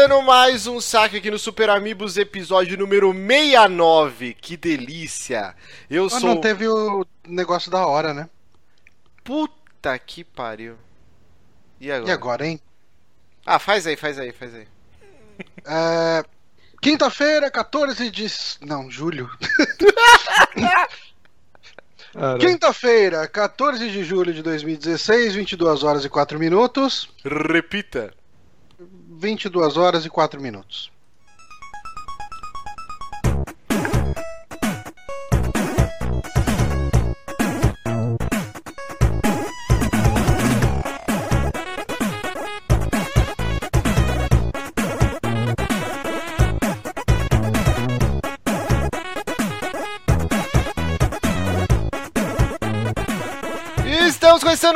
começando mais um saque aqui no Super Amigos, episódio número 69. Que delícia! Eu Mas sou. não teve o negócio da hora, né? Puta que pariu. E agora? E agora, hein? Ah, faz aí, faz aí, faz aí. É, Quinta-feira, 14 de. Não, julho. Quinta-feira, 14 de julho de 2016, 22 horas e 4 minutos. Repita. 22 horas e 4 minutos.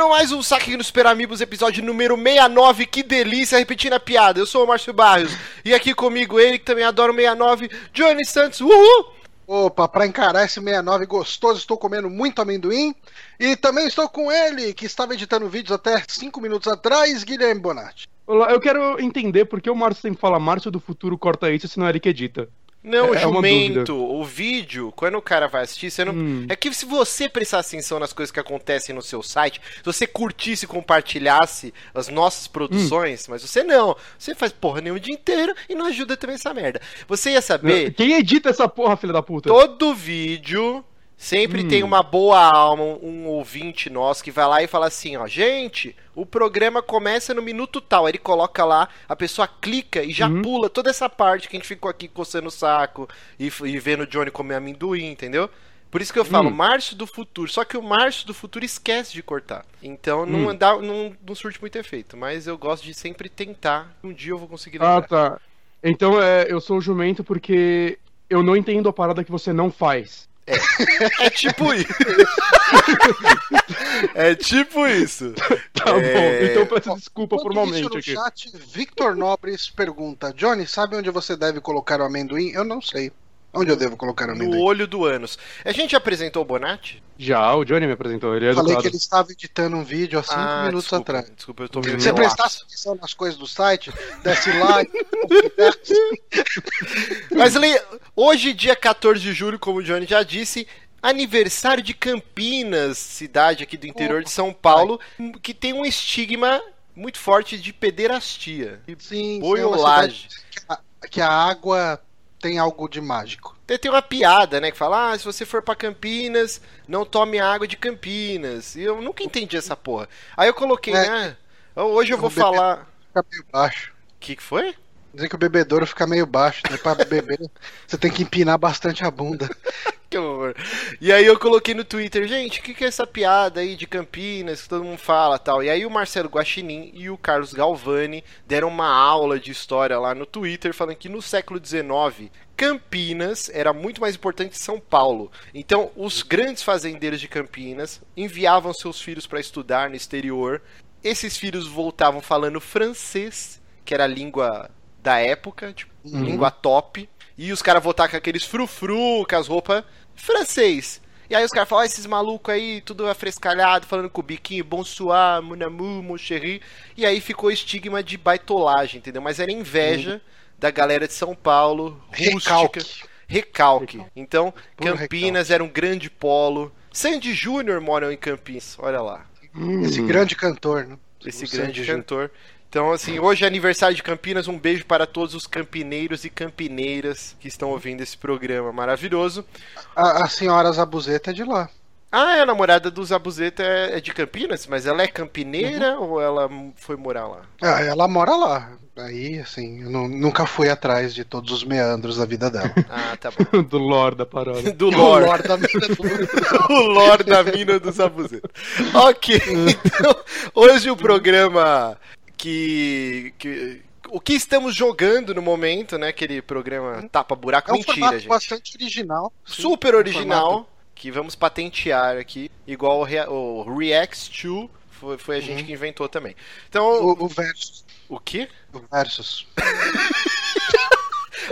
Começando mais um saque aqui no Super Amigos, episódio número 69. Que delícia, repetindo a piada. Eu sou o Márcio Barrios e aqui comigo ele que também adora o 69, Johnny Santos. Uhul! Opa, pra encarar esse 69 gostoso, estou comendo muito amendoim. E também estou com ele, que estava editando vídeos até 5 minutos atrás, Guilherme Bonatti. Olá, eu quero entender por que o Márcio sempre fala Márcio do futuro corta isso, se não é ele que edita. Não, É uma jumento, o vídeo, quando o cara vai assistir, você não... Hum. é que se você prestar atenção nas coisas que acontecem no seu site, se você curtisse e compartilhasse as nossas produções, mas você não, você faz porra nenhuma o dia inteiro e não ajuda também essa merda. Você ia saber, Quem edita essa porra, filha da puta? todo vídeo sempre Hum. tem uma boa alma, um, ouvinte nosso que vai lá e fala assim, ó, gente, o programa começa no minuto tal, aí ele coloca lá, a pessoa clica e já Uhum. pula toda essa parte que a gente ficou aqui coçando o saco e, e vendo o Johnny comer amendoim, entendeu? Por isso que eu falo, Hum. Márcio do futuro. Só que o Márcio do futuro esquece de cortar. Então não, Hum. dá, não, não surte muito efeito. Mas eu gosto de sempre tentar. Um dia eu vou conseguir Ah, lembrar. tá. Então é, eu sou o jumento porque eu não entendo a parada que você não faz. É tipo isso. é tipo isso. Tá É. bom, então eu peço desculpa formalmente no aqui. chat, Victor Nobres pergunta: Johnny, sabe onde você deve colocar o amendoim? Eu não sei. Onde eu devo colocar o No amendoim? olho do ânus. A gente apresentou o Bonatti? Já, o Johnny me apresentou, ele é Falei educado. que ele estava editando um vídeo há 5 Ah, minutos desculpa, atrás. Desculpa, eu tô Se meio Se você prestasse atenção nas coisas do site, desce like. Mas le- hoje, dia 14 de julho, como o Johnny já disse, aniversário de Campinas, cidade aqui do interior de São Paulo, que tem um estigma muito forte de pederastia. E Sim, boiolagem. sim, é que a, água tem algo de mágico. Tem, uma piada, né, que fala, ah, se você for pra Campinas, não tome água de Campinas. E eu nunca entendi essa porra. Aí eu coloquei, É. né, hoje eu vou falar... Fica meio baixo. O que, que foi? Dizem que o bebedouro fica meio baixo, né? Pra beber, você tem que empinar bastante a bunda. Que horror. E aí eu coloquei no Twitter, gente, o que, que é essa piada aí de Campinas que todo mundo fala tal? E aí o Marcelo Guaxinim e o Carlos Galvani deram uma aula de história lá no Twitter, falando que no século XIX, Campinas era muito mais importante que São Paulo. Então, os grandes fazendeiros de Campinas enviavam seus filhos para estudar no exterior. Esses filhos voltavam falando francês, que era a língua da época, tipo, Uhum. língua top. E os caras voltavam com aqueles frufru, com as roupas francês. E aí os caras falam, ah, esses malucos aí, tudo afrescalhado, falando com o biquinho, bonsoir, mon amour, mon chéri. E aí ficou o estigma de baitolagem, entendeu? Mas era inveja da galera de São Paulo, rústica. Recalque. Recalque. Então, Puro Campinas era um grande polo. Sandy Júnior moram em Campinas, olha lá. Esse Hum. grande cantor, né? Esse O grande Sandy cantor. Então, assim, hoje é aniversário de Campinas. Um beijo para todos os campineiros e campineiras que estão ouvindo esse programa maravilhoso. A, a senhora Zabuzeta é de lá. Ah, é, a namorada do Zabuzeta é é de Campinas, mas ela é campineira Uhum. ou ela foi morar lá? Ah, ela mora lá. Aí, assim, eu nu- nunca fui atrás de todos os meandros da vida dela. Ah, tá bom. Do lore da parada. Do lore. O da vida do- o lore da mina do Zabuzeta. Ok, então, hoje o programa que, que. O que estamos jogando no momento, né? Aquele programa tapa-buraco. É um Mentira, formato gente. bastante original. Sim, super um original formato- que vamos patentear aqui, igual o, Rea- o Reacts 2 foi, foi a gente Uhum. que inventou também. Então, o, O, o Versus. o quê? O Versus.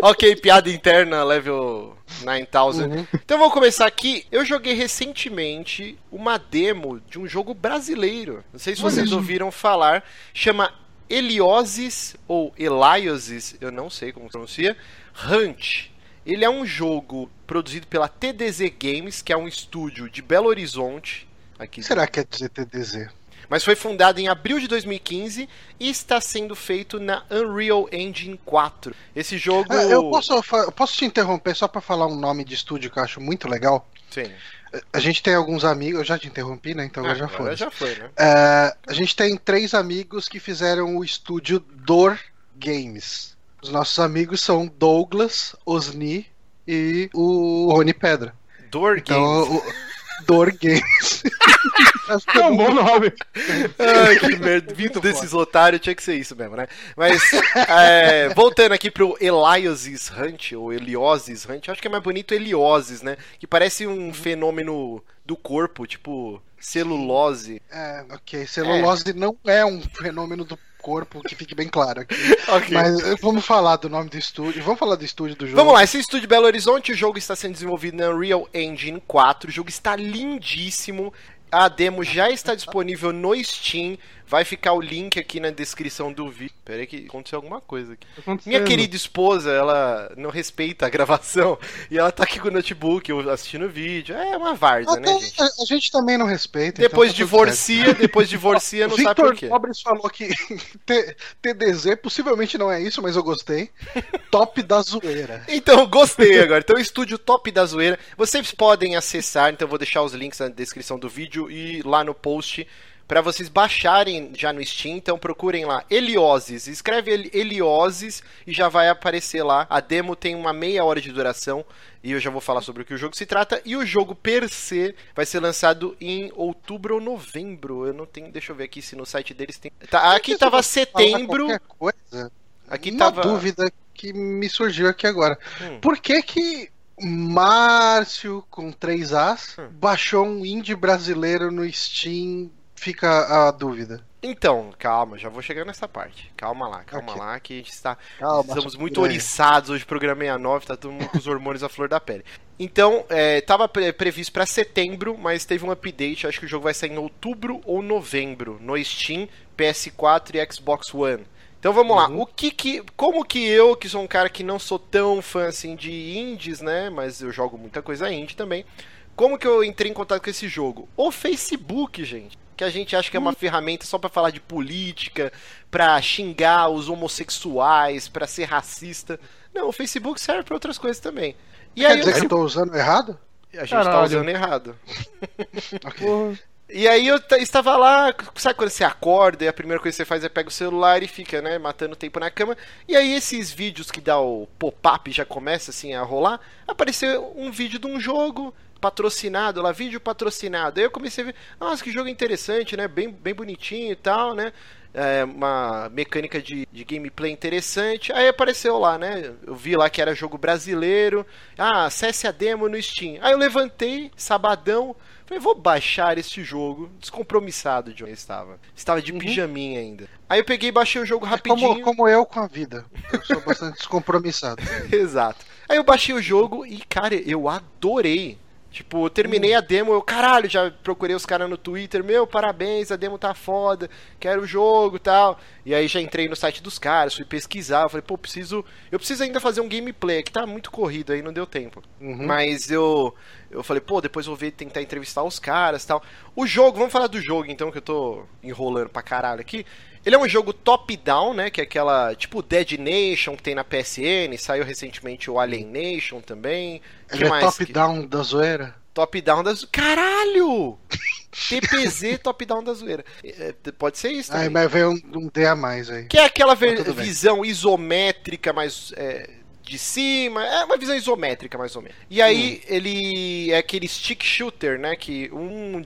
Ok, piada interna, level 9000. Uhum. Então vamos começar aqui. Eu joguei recentemente uma demo de um jogo brasileiro. Não sei se vocês Olha. ouviram falar. Chama Eliosis, ou Eliosis, eu não sei como pronuncia, Hunt. Ele é um jogo produzido pela TDZ Games, que é um estúdio de Belo Horizonte. Aqui será que é TDZ? Mas foi fundado em abril de 2015 e está sendo feito na Unreal Engine 4. Esse jogo. Ah, eu, posso, eu posso te interromper só pra falar um nome de estúdio que eu acho muito legal? Sim. A gente tem alguns amigos, eu já te interrompi, né? Então Ah, já agora foi. já foi, né? É, a gente tem três amigos que fizeram o estúdio Dor Games. Os nossos amigos são Douglas, Osni e o Rony Pedra. Door Então, Games. o Dor Games. É um bom nome. Ai, que merda. Vindo desses otários, tinha que ser isso mesmo, né? Mas, é, voltando aqui pro Eliosis Hunt, ou Eliosis Hunt, acho que é mais bonito Eliosis, né? Que parece um fenômeno do corpo, tipo celulose. É, ok. Celulose não é um fenômeno do corpo, que fique bem claro aqui. Ok. Mas eh, vamos falar do nome do estúdio. Vamos falar do estúdio do jogo. Vamos lá, esse é estúdio Belo Horizonte, o jogo está sendo desenvolvido na Unreal Engine 4, o jogo está lindíssimo, a demo já está disponível no Steam, vai ficar o link aqui na descrição do vídeo. Pera aí que aconteceu alguma coisa aqui. Tá. Minha querida esposa, ela não respeita a gravação e ela tá aqui com o notebook eu assistindo o vídeo. É uma várzea, né, Até gente? a, a gente também não respeita. Depois então tá divorcia, depois divorcia, não sabe por Victor quê. Nobres falou que TDZ possivelmente não é isso, mas eu gostei. Top da zoeira. Então, gostei agora. Então, estúdio top da zoeira. Vocês podem acessar, então eu vou deixar os links na descrição do vídeo e lá no post para vocês baixarem já no Steam. Então, procurem lá Helioses. Escreve Heli- Helioses e já vai aparecer lá. A demo tem uma meia hora de duração e eu já vou falar sobre o que o jogo se trata. E o jogo per se vai ser lançado em outubro ou novembro. Eu não tenho, deixa eu ver aqui se no site deles tem. Tá, aqui tava setembro. Coisa, Aqui uma tava dúvida que me surgiu aqui agora. Hum. Por que que Márcio, com três As, Hum. baixou um indie brasileiro no Steam? Fica a dúvida. Então, calma, já vou chegar nessa parte. Calma lá, calma Ok. lá, que a gente está. Calma, estamos muito aí. oriçados hoje, programa 69, tá todo mundo com os hormônios à flor da pele. Então, é, tava pre- previsto para setembro, mas teve um update, acho que o jogo vai sair em outubro ou novembro, no Steam, PS4 e Xbox One. Então vamos lá, o que que, como que eu, que sou um cara que não sou tão fã assim de indies, né, mas eu jogo muita coisa indie também, como que eu entrei em contato com esse jogo? O Facebook, gente. Que a gente acha que é uma ferramenta só pra falar de política, pra xingar os homossexuais, pra ser racista. Não, o Facebook serve pra outras coisas também. E Quer aí dizer eu- que eu tô usando errado? a gente tá Caralho. usando errado. Ok. Porra. E aí eu ta- estava lá, sabe quando você acorda e a primeira coisa que você faz é pega o celular e fica, né, matando tempo na cama. E aí esses vídeos que dá o pop-up já começa assim a rolar, apareceu um vídeo de um jogo patrocinado lá, vídeo patrocinado. Aí eu comecei a ver, nossa, que jogo interessante, né, bem, bem bonitinho e tal, né. É, uma mecânica de, de gameplay interessante. Aí apareceu lá, né? Eu vi lá que era jogo brasileiro. Ah, acesse a demo no Steam. Aí eu levantei, sabadão, Falei, vou baixar este jogo, descompromissado de onde eu estava. Estava de pijaminha ainda. Aí eu peguei e baixei o jogo É rapidinho. como, como eu com a vida. Eu sou bastante descompromissado. Exato. Aí eu baixei o jogo e, cara, eu adorei. Tipo, eu terminei a demo, eu, caralho, já procurei os caras no Twitter, meu, parabéns, a demo tá foda, quero o jogo e tal. E aí já entrei no site dos caras, fui pesquisar, eu falei, pô, preciso. Eu preciso ainda fazer um gameplay, que tá muito corrido aí, não deu tempo. Uhum. Mas eu. Eu falei, pô, depois vou ver, tentar entrevistar os caras e tal. O jogo, vamos falar do jogo então, que eu tô enrolando pra caralho aqui. Ele é um jogo top-down, né? Que é aquela, tipo, Dead Nation que tem na PSN, saiu recentemente o Alien Nation também. Que Ele é mais? top-down da zoeira? Top-down das. Caralho! TPZ top-down da zoeira. É, pode ser isso também. Aí, mas veio um, um D a mais aí. Que é aquela ver- tudo bem. visão isométrica, mais é, de cima. É uma visão isométrica, mais ou menos. E aí, Hum. ele é aquele stick shooter, né? Que um,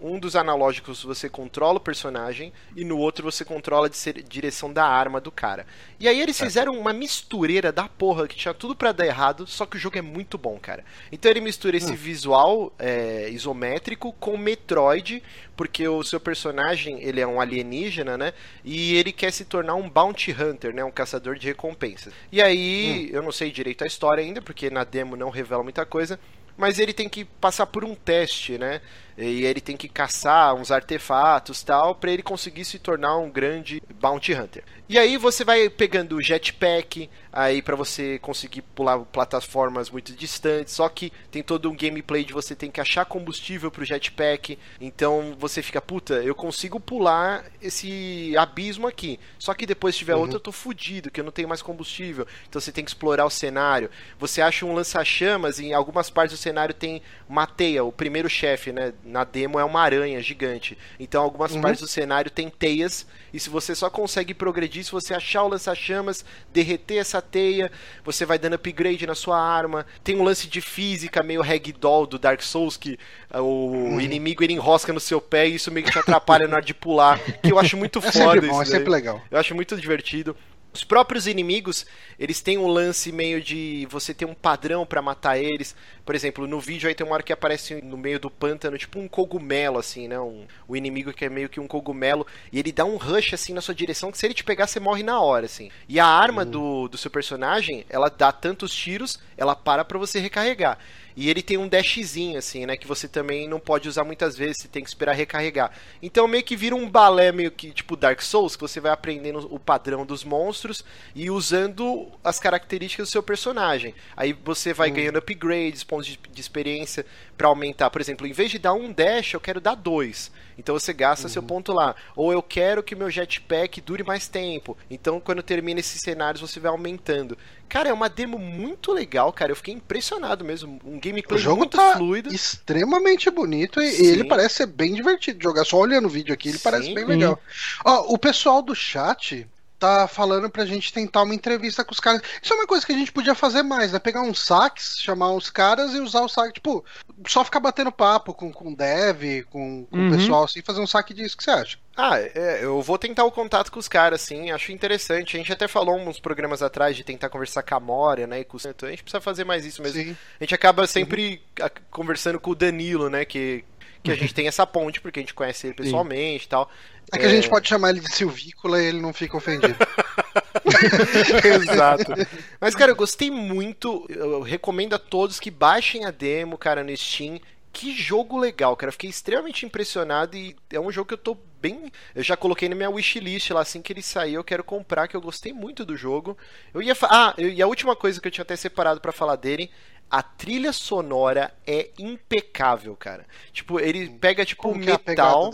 um dos analógicos você controla o personagem e no outro você controla a di- direção da arma do cara. E aí eles fizeram uma mistureira da porra que tinha tudo pra dar errado, só que o jogo é muito bom, cara. Então ele mistura esse visual é, isométrico com Metroid, porque o seu personagem ele é um alienígena, né? E ele quer se tornar um bounty hunter, né? Um caçador de recompensas. E aí, eu não sei direito a história ainda, porque na demo não revela muita coisa. Mas ele tem que passar por um teste, né? E ele tem que caçar uns artefatos tal, para ele conseguir se tornar um grande bounty hunter. E aí você vai pegando o jetpack, aí para você conseguir pular plataformas muito distantes, só que tem todo um gameplay de você tem que achar combustível pro jetpack, então você fica, puta, eu consigo pular esse abismo aqui, só que depois se tiver uhum. outro eu tô fudido, que eu não tenho mais combustível, então você tem que explorar o cenário. Você acha um lança-chamas, em algumas partes do cenário tem uma teia, o primeiro chefe, né, na demo é uma aranha gigante, então algumas uhum. partes do cenário tem teias, e se você só consegue progredir se você achar o lança-chamas, derreter essa teia, você vai dando upgrade na sua arma. Tem um lance de física meio ragdoll do Dark Souls, que uh, o hum. inimigo ele enrosca no seu pé e isso meio que te atrapalha na hora de pular. Que eu acho muito é foda bom, isso. É sempre legal. Eu acho muito divertido. Os próprios inimigos, eles têm um lance meio de você ter um padrão para matar eles. Por exemplo, no vídeo aí tem uma hora que aparece no meio do pântano, tipo um cogumelo, assim, né? Um, o inimigo que é meio que um cogumelo. E ele dá um rush, assim, na sua direção, que se ele te pegar, você morre na hora, assim. E a arma uhum. do, do seu personagem, ela dá tantos tiros, ela para pra você recarregar. E ele tem um dashzinho, assim, né? Que você também não pode usar muitas vezes, você tem que esperar recarregar. Então meio que vira um balé meio que tipo Dark Souls, que você vai aprendendo o padrão dos monstros e usando as características do seu personagem. Aí você vai hum. ganhando upgrades, pontos de, de experiência para aumentar. Por exemplo, em vez de dar um dash, eu quero dar dois. Então você gasta uhum. seu ponto lá. Ou eu quero que meu jetpack dure mais tempo. Então quando termina esses cenários você vai aumentando. Cara, é uma demo muito legal, cara. Eu fiquei impressionado mesmo. Um gameplay o jogo muito tá fluido. Extremamente bonito e Sim. ele parece ser bem divertido de jogar. Só olhando o vídeo aqui, ele Sim. parece bem legal. Ó, o pessoal do chat tá falando pra gente tentar uma entrevista com os caras. Isso é uma coisa que a gente podia fazer mais, né? Pegar uns saques, chamar os caras e usar o saque, tipo, só ficar batendo papo com, com dev, com, com uhum. o pessoal assim, fazer um saque disso. O que você acha? Ah, é, eu vou tentar o contato com os caras, assim, acho interessante. A gente até falou uns programas atrás de tentar conversar com a Moria, né, e com o Santo. A gente precisa fazer mais isso mesmo. Sim. A gente acaba sempre uhum. conversando com o Danilo, né, que, que a gente tem essa ponte, porque a gente conhece ele pessoalmente e tal. É que a gente é. pode chamar ele de Silvícola e ele não fica ofendido. Exato. Mas, cara, eu gostei muito. Eu recomendo a todos que baixem a demo, cara, no Steam. Que jogo legal, cara. Eu fiquei extremamente impressionado e é um jogo que eu tô bem. Eu já coloquei na minha wishlist lá assim que ele sair, eu quero comprar, que eu gostei muito do jogo. Eu ia fa... Ah, e a última coisa que eu tinha até separado para falar dele a trilha sonora é impecável, cara. Tipo, ele pega tipo Como é metal.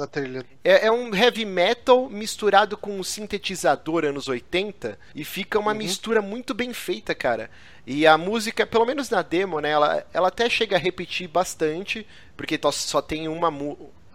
É, é, é, um heavy metal misturado com um sintetizador anos 80 e fica uma uhum. mistura muito bem feita, cara. E a música, pelo menos na demo, né, ela, ela até chega a repetir bastante, porque só tem uma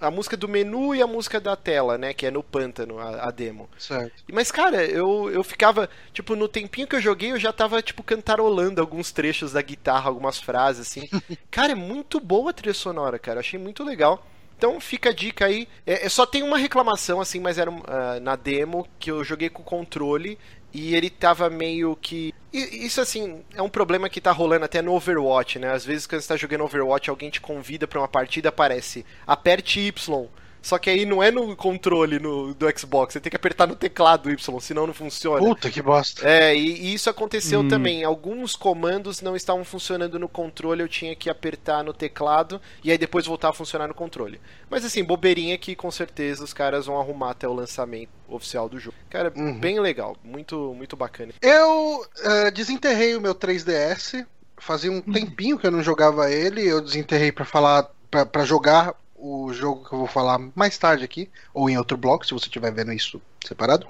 a música do menu e a música da tela, né? Que é no pântano, a, a, demo. Certo. Mas, cara, eu, eu ficava, tipo, no tempinho que eu joguei, eu já tava, tipo, cantarolando alguns trechos da guitarra, algumas frases, assim. cara, é muito boa a trilha sonora, cara. Achei muito legal. Então fica a dica aí. É, é só tem uma reclamação, assim, mas era uh, na demo que eu joguei com o controle e ele tava meio que. Isso assim, é um problema que tá rolando até no Overwatch, né? Às vezes quando você tá jogando Overwatch, alguém te convida para uma partida, aparece aperte Y só que aí não é no controle no, do Xbox, você tem que apertar no teclado Y, senão não funciona. Puta que bosta. É, e, e isso aconteceu hum. também. Alguns comandos não estavam funcionando no controle, eu tinha que apertar no teclado e aí depois voltar a funcionar no controle. Mas assim, bobeirinha que com certeza os caras vão arrumar até o lançamento oficial do jogo. Cara, uhum. bem legal, muito, muito bacana. Eu uh, desenterrei o meu 3DS, fazia um uhum. tempinho que eu não jogava ele, eu desenterrei para falar para jogar o jogo que eu vou falar mais tarde aqui, ou em outro bloco, se você estiver vendo isso separado.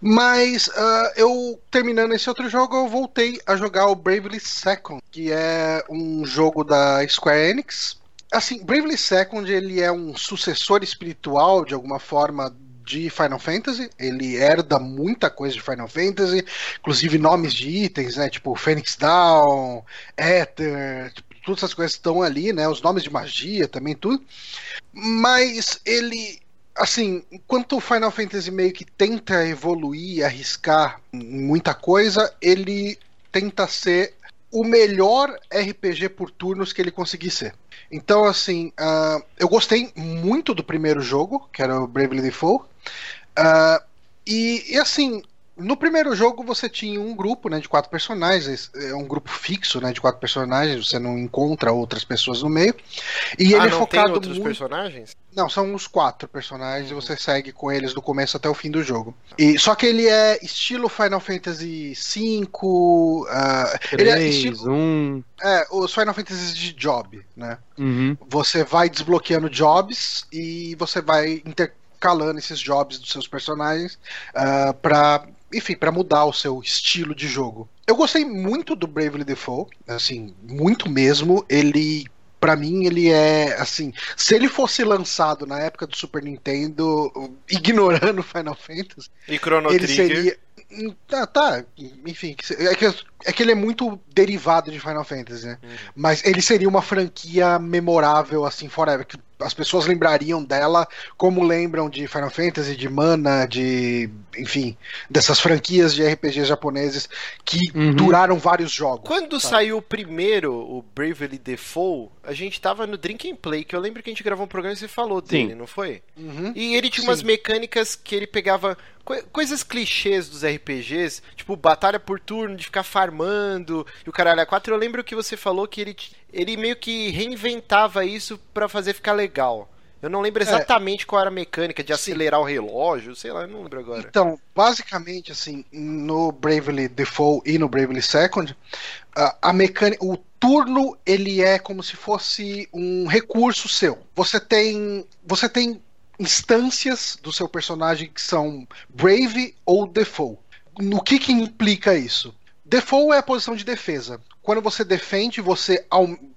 Mas uh, eu, terminando esse outro jogo, eu voltei a jogar o Bravely Second, que é um jogo da Square Enix. Assim, Bravely Second ele é um sucessor espiritual, de alguma forma, de Final Fantasy. Ele herda muita coisa de Final Fantasy, inclusive nomes de itens, né? Tipo Phoenix Down, Ether, tipo, todas essas coisas estão ali, né? Os nomes de magia também, tudo. Mas ele, assim, enquanto o Final Fantasy meio que tenta evoluir, arriscar muita coisa, ele tenta ser o melhor RPG por turnos que ele conseguir ser. Então, assim, uh, eu gostei muito do primeiro jogo, que era o Bravely Default. Uh, e, e, assim, No primeiro jogo você tinha um grupo, né, de quatro personagens, é um grupo fixo, né, de quatro personagens, você não encontra outras pessoas no meio. E ah, ele é focado tem outros muito... personagens? Não, são os quatro personagens e você segue com eles do começo até o fim do jogo. E só que ele é estilo Final Fantasy V, uh, ele é 3, estilo 1. é, os Final Fantasy de job, né? Uhum. Você vai desbloqueando jobs e você vai intercalando esses jobs dos seus personagens uh, para, enfim, para mudar o seu estilo de jogo. Eu gostei muito do Bravely Default, assim, muito mesmo. Ele Pra mim, ele é assim. Se ele fosse lançado na época do Super Nintendo, ignorando Final Fantasy, E Chrono ele Trigger? seria. Hum, Tá, tá, enfim. É que, é que ele é muito derivado de Final Fantasy, né? Uhum. Mas ele seria uma franquia memorável, assim, forever. Que as pessoas lembrariam dela como lembram de Final Fantasy, de Mana, de. Enfim, dessas franquias de RPGs japoneses que Uhum. duraram vários jogos. Quando sabe? saiu o primeiro, o Bravely Default, a gente tava no Drink and Play, que eu lembro que a gente gravou um programa e você falou dele, Sim. não foi? Uhum. E ele tinha umas Sim. mecânicas que ele pegava coisas clichês dos RPGs, tipo batalha por turno, de ficar farmando, e o caralho a 4. Eu lembro que você falou que ele, ele meio que reinventava isso pra fazer ficar legal. Eu não lembro exatamente qual era a mecânica de É. Sim. acelerar o relógio, sei lá, eu não lembro agora. Então, basicamente, assim, no Bravely Default e no Bravely Second, a, a mecânica, o turno ele é como se fosse um recurso seu. Você tem, você tem instâncias do seu personagem que são Brave ou Default. No que que implica isso? Default é a posição de defesa. Quando você defende, você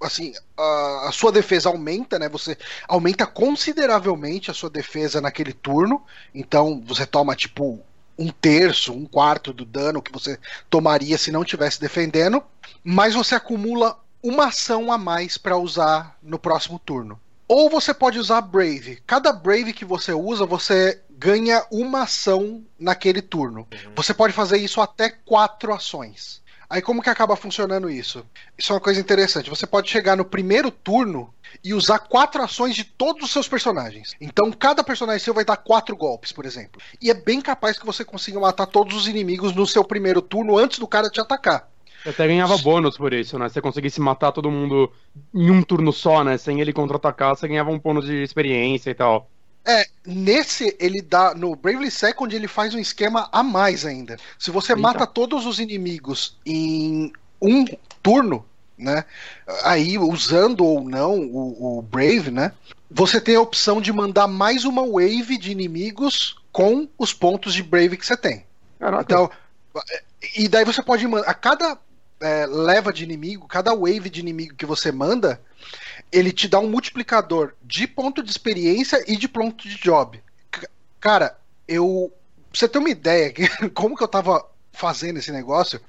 assim, a, sua defesa aumenta, né? Você aumenta consideravelmente a sua defesa naquele turno. Então você toma tipo um terço, um quarto do dano que você tomaria se não estivesse defendendo, mas você acumula uma ação a mais para usar no próximo turno. Ou você pode usar Brave. Cada Brave que você usa, você ganha uma ação naquele turno. Você pode fazer isso até quatro ações. Aí como que acaba funcionando isso? Isso é uma coisa interessante. Você pode chegar no primeiro turno e usar quatro ações de todos os seus personagens. Então cada personagem seu vai dar quatro golpes, por exemplo. E é bem capaz que você consiga matar todos os inimigos no seu primeiro turno antes do cara te atacar. Você até ganhava bônus por isso, né? Se você conseguisse matar todo mundo em um turno só, né? Sem ele contra-atacar, você ganhava um bônus de experiência e tal. É, nesse ele dá. No Bravely Second ele faz um esquema a mais ainda. Se você Eita. mata todos os inimigos em um turno, né? Aí, usando ou não o, o Brave, né? Você tem a opção de mandar mais uma wave de inimigos com os pontos de Brave que você tem. Caraca. Então, e daí você pode mandar. A cada é, leva de inimigo, cada wave de inimigo que você manda, ele te dá um multiplicador de ponto de experiência e de ponto de job. C- Cara, eu. Pra você ter uma ideia, como que eu tava fazendo esse negócio,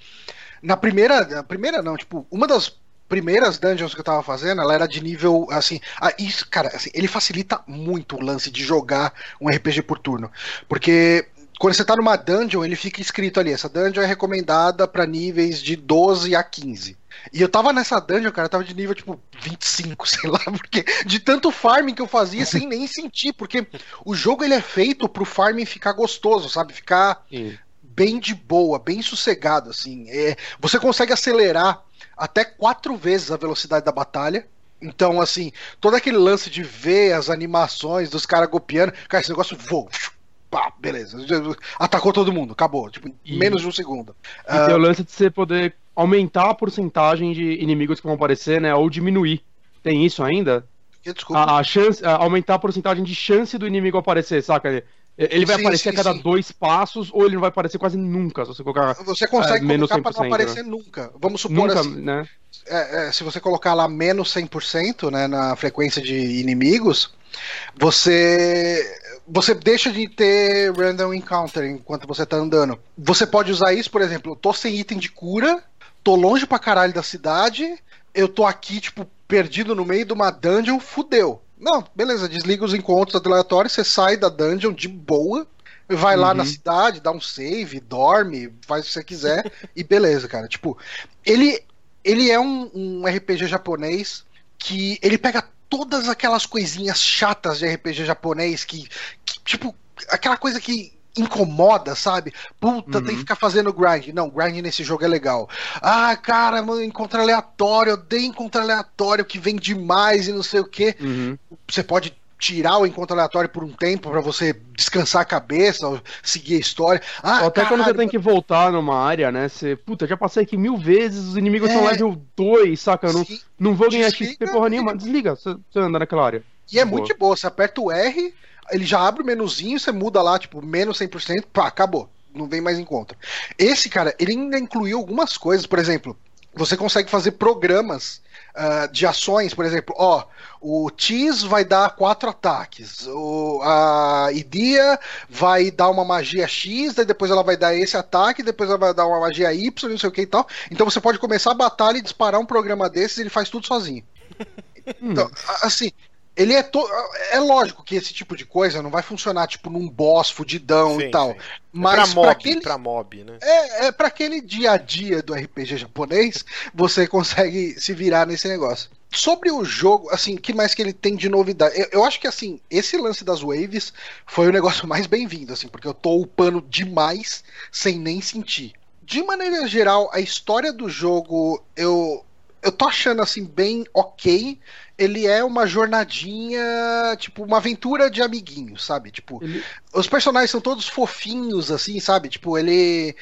na primeira. Na primeira não, tipo, uma das primeiras dungeons que eu tava fazendo, ela era de nível assim. Ah, isso, cara, assim, ele facilita muito o lance de jogar um RPG por turno. Porque quando você tá numa dungeon, ele fica escrito ali: essa dungeon é recomendada pra níveis de 12 a 15. E eu tava nessa dungeon, cara, eu tava de nível tipo 25, sei lá, porque de tanto farming que eu fazia sem nem sentir, porque o jogo ele é feito pro farming ficar gostoso, sabe? Ficar Sim. bem de boa, bem sossegado, assim. É, você consegue acelerar até quatro vezes a velocidade da batalha. Então, assim, todo aquele lance de ver as animações dos caras golpeando, cara, esse negócio voa. Pá, beleza. Atacou todo mundo, acabou. Tipo, em E- menos de um segundo. E tem Ah, o lance de você poder aumentar a porcentagem de inimigos que vão aparecer, né? Ou diminuir. Tem isso ainda? desculpa. A, a chance, a- aumentar a porcentagem de chance do inimigo aparecer, saca? Ele, vai Sim, aparecer sim, a cada sim. dois passos, ou ele não vai aparecer quase nunca, se você colocar Você consegue é, menos colocar pra não 100%, aparecer nunca. Vamos supor nunca, assim. né? é, é, se você colocar lá menos 100% né, na frequência de inimigos, você você deixa de ter random encounter enquanto você tá andando. Você pode usar isso, por exemplo, eu tô sem item de cura, tô longe pra caralho da cidade, eu tô aqui, tipo, perdido no meio de uma dungeon, fudeu. Não, beleza, desliga os encontros aleatórios, você sai da dungeon de boa, vai lá Uhum. na cidade, dá um save, dorme, faz o que você quiser, e beleza, cara. Tipo, ele, ele é um, um RPG japonês que ele pega todas aquelas coisinhas chatas de RPG japonês que, que, tipo, aquela coisa que incomoda, sabe? Puta, Uhum. tem que ficar fazendo grind. Não, grind nesse jogo é legal. Ah, cara, mano, encontro aleatório, eu odeio encontro aleatório que vem demais e não sei o que. Uhum. Você pode tirar o encontro aleatório por um tempo pra você descansar a cabeça, ou seguir a história. Ah, Ou Até quando você caralho, tem que voltar numa área, né? Você, puta, já passei aqui mil vezes, os inimigos É. são level 2, saca? Eu não, não vou ganhar Desliga XP porra nenhuma. Desliga, você, você anda naquela área. E é Boa. muito de boa. Você aperta o R, ele já abre o menuzinho, você muda lá, tipo, menos 100%, pá, acabou. Não vem mais encontro. Esse, cara, ele ainda incluiu algumas coisas. Por exemplo, você consegue fazer programas ah, de ações, por exemplo, ó, o Tis vai dar quatro ataques, o, a Idia vai dar uma magia X, daí depois ela vai dar esse ataque, depois ela vai dar uma magia Y, não sei o que e tal. Então você pode começar a batalha e disparar um programa desses e ele faz tudo sozinho. Então, a- assim, ele é to... é lógico que esse tipo de coisa não vai funcionar tipo num boss fudidão Sim, e tal, sim. mas pra pra mob, aquele pra mob, né? é, é para aquele dia a dia do RPG japonês, você consegue se virar nesse negócio. Sobre o jogo, assim, que mais que ele tem de novidade? Eu, eu acho que assim, esse lance das waves foi o negócio mais bem-vindo, assim, porque eu tô upando demais sem nem sentir. De maneira geral, a história do jogo, eu eu tô achando assim bem ok. Ele é uma jornadinha, tipo, uma aventura de amiguinhos, sabe? Tipo, Ele- os personagens são todos fofinhos, assim, sabe? Tipo, ele.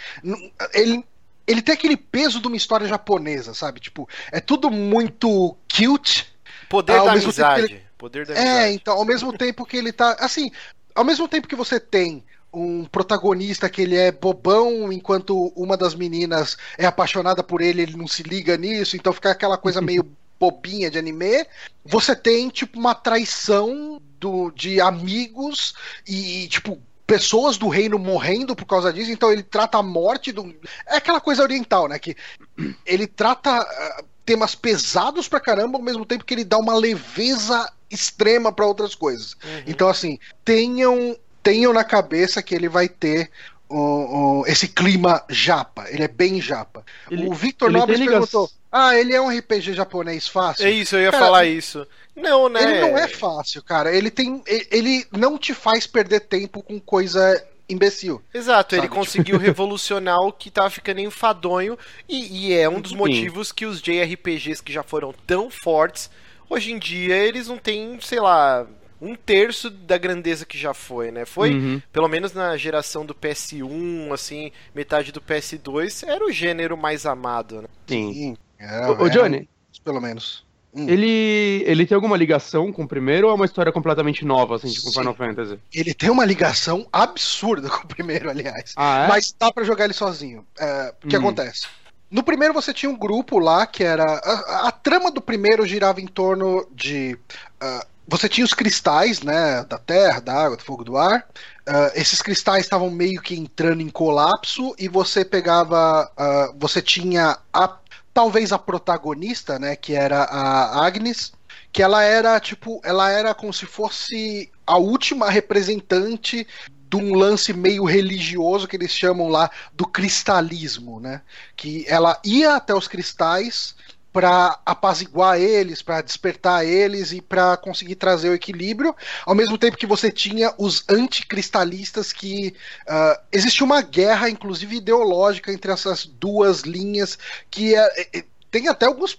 Ele, ele tem aquele peso de uma história japonesa, sabe? Tipo, é tudo muito cute. Poder Ao da mesmo tempo que amizade. Poder da É, amizade. então, ao mesmo tempo que ele tá. Assim, ao mesmo tempo que você tem um protagonista que ele é bobão, enquanto uma das meninas é apaixonada por ele, ele não se liga nisso, então fica aquela coisa meio bobinha de anime. Você tem, tipo, uma traição do, de amigos e, tipo, pessoas do reino morrendo por causa disso, então ele trata a morte do. É aquela coisa oriental, né? Que ele trata ah, temas pesados pra caramba, ao mesmo tempo que ele dá uma leveza extrema pra outras coisas. Uhum. Então, assim, tenham, tenham na cabeça que ele vai ter o- o- esse clima japa. Ele é bem japa. Ele- o Victor ele Nobres ligação- perguntou: Ah, ele é um RPG japonês fácil? É isso, eu ia Cara, falar isso. Não, né? Ele não é fácil, cara. Ele tem. Ele não te faz perder tempo com coisa imbecil. Exato, ele Sabe, conseguiu revolucionar o que tava ficando enfadonho e, e é um dos Sim. motivos que os JRPGs que já foram tão fortes, hoje em dia eles não têm, sei lá, um terço da grandeza que já foi, né? Foi, Uhum. pelo menos na geração do PS1, assim, metade do PS2, era o gênero mais amado, né? Sim. Sim. É, é, Johnny, pelo menos. Hum. ele, ele tem alguma ligação com o primeiro ou é uma história completamente nova, assim, tipo Sim. Final Fantasy? Ele tem uma ligação absurda com o primeiro, aliás. Ah, é? Mas dá pra jogar ele sozinho. É, o que Hum. acontece? No primeiro você tinha um grupo lá que era. A, a trama do primeiro girava em torno de. ah, você tinha os cristais, né? Da terra, da água, do fogo, do ar. Ah, esses cristais estavam meio que entrando em colapso e você pegava. ah, você tinha a. Talvez a protagonista, né? Que era a Agnes. Que ela era, tipo, ela era como se fosse a última representante de um lance meio religioso que eles chamam lá do cristalismo, né? Que ela ia até os cristais para apaziguar eles, para despertar eles e para conseguir trazer o equilíbrio, ao mesmo tempo que você tinha os anticristalistas que ah, existia uma guerra, inclusive ideológica, entre essas duas linhas que é, é, tem até alguns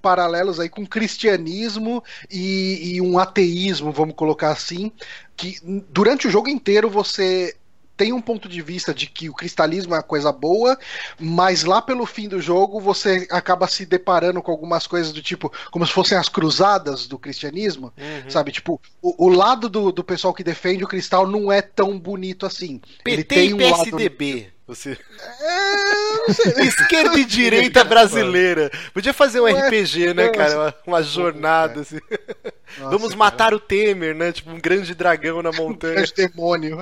paralelos aí com cristianismo e, e um ateísmo, vamos colocar assim, que durante o jogo inteiro você tem um ponto de vista de que o cristalismo é uma coisa boa, mas lá pelo fim do jogo você acaba se deparando com algumas coisas do tipo, como se fossem as cruzadas do cristianismo, Uhum. sabe? Tipo, o, o lado do, do pessoal que defende o cristal não é tão bonito assim. Ele PT tem e um lado. Você... É, não sei. Esquerda e direita brasileira. Podia fazer um Ué, RPG, né, cara? Uma, uma jornada, assim. Nossa, Vamos cara. matar o Temer, né? Tipo, um grande dragão na montanha. grande demônio.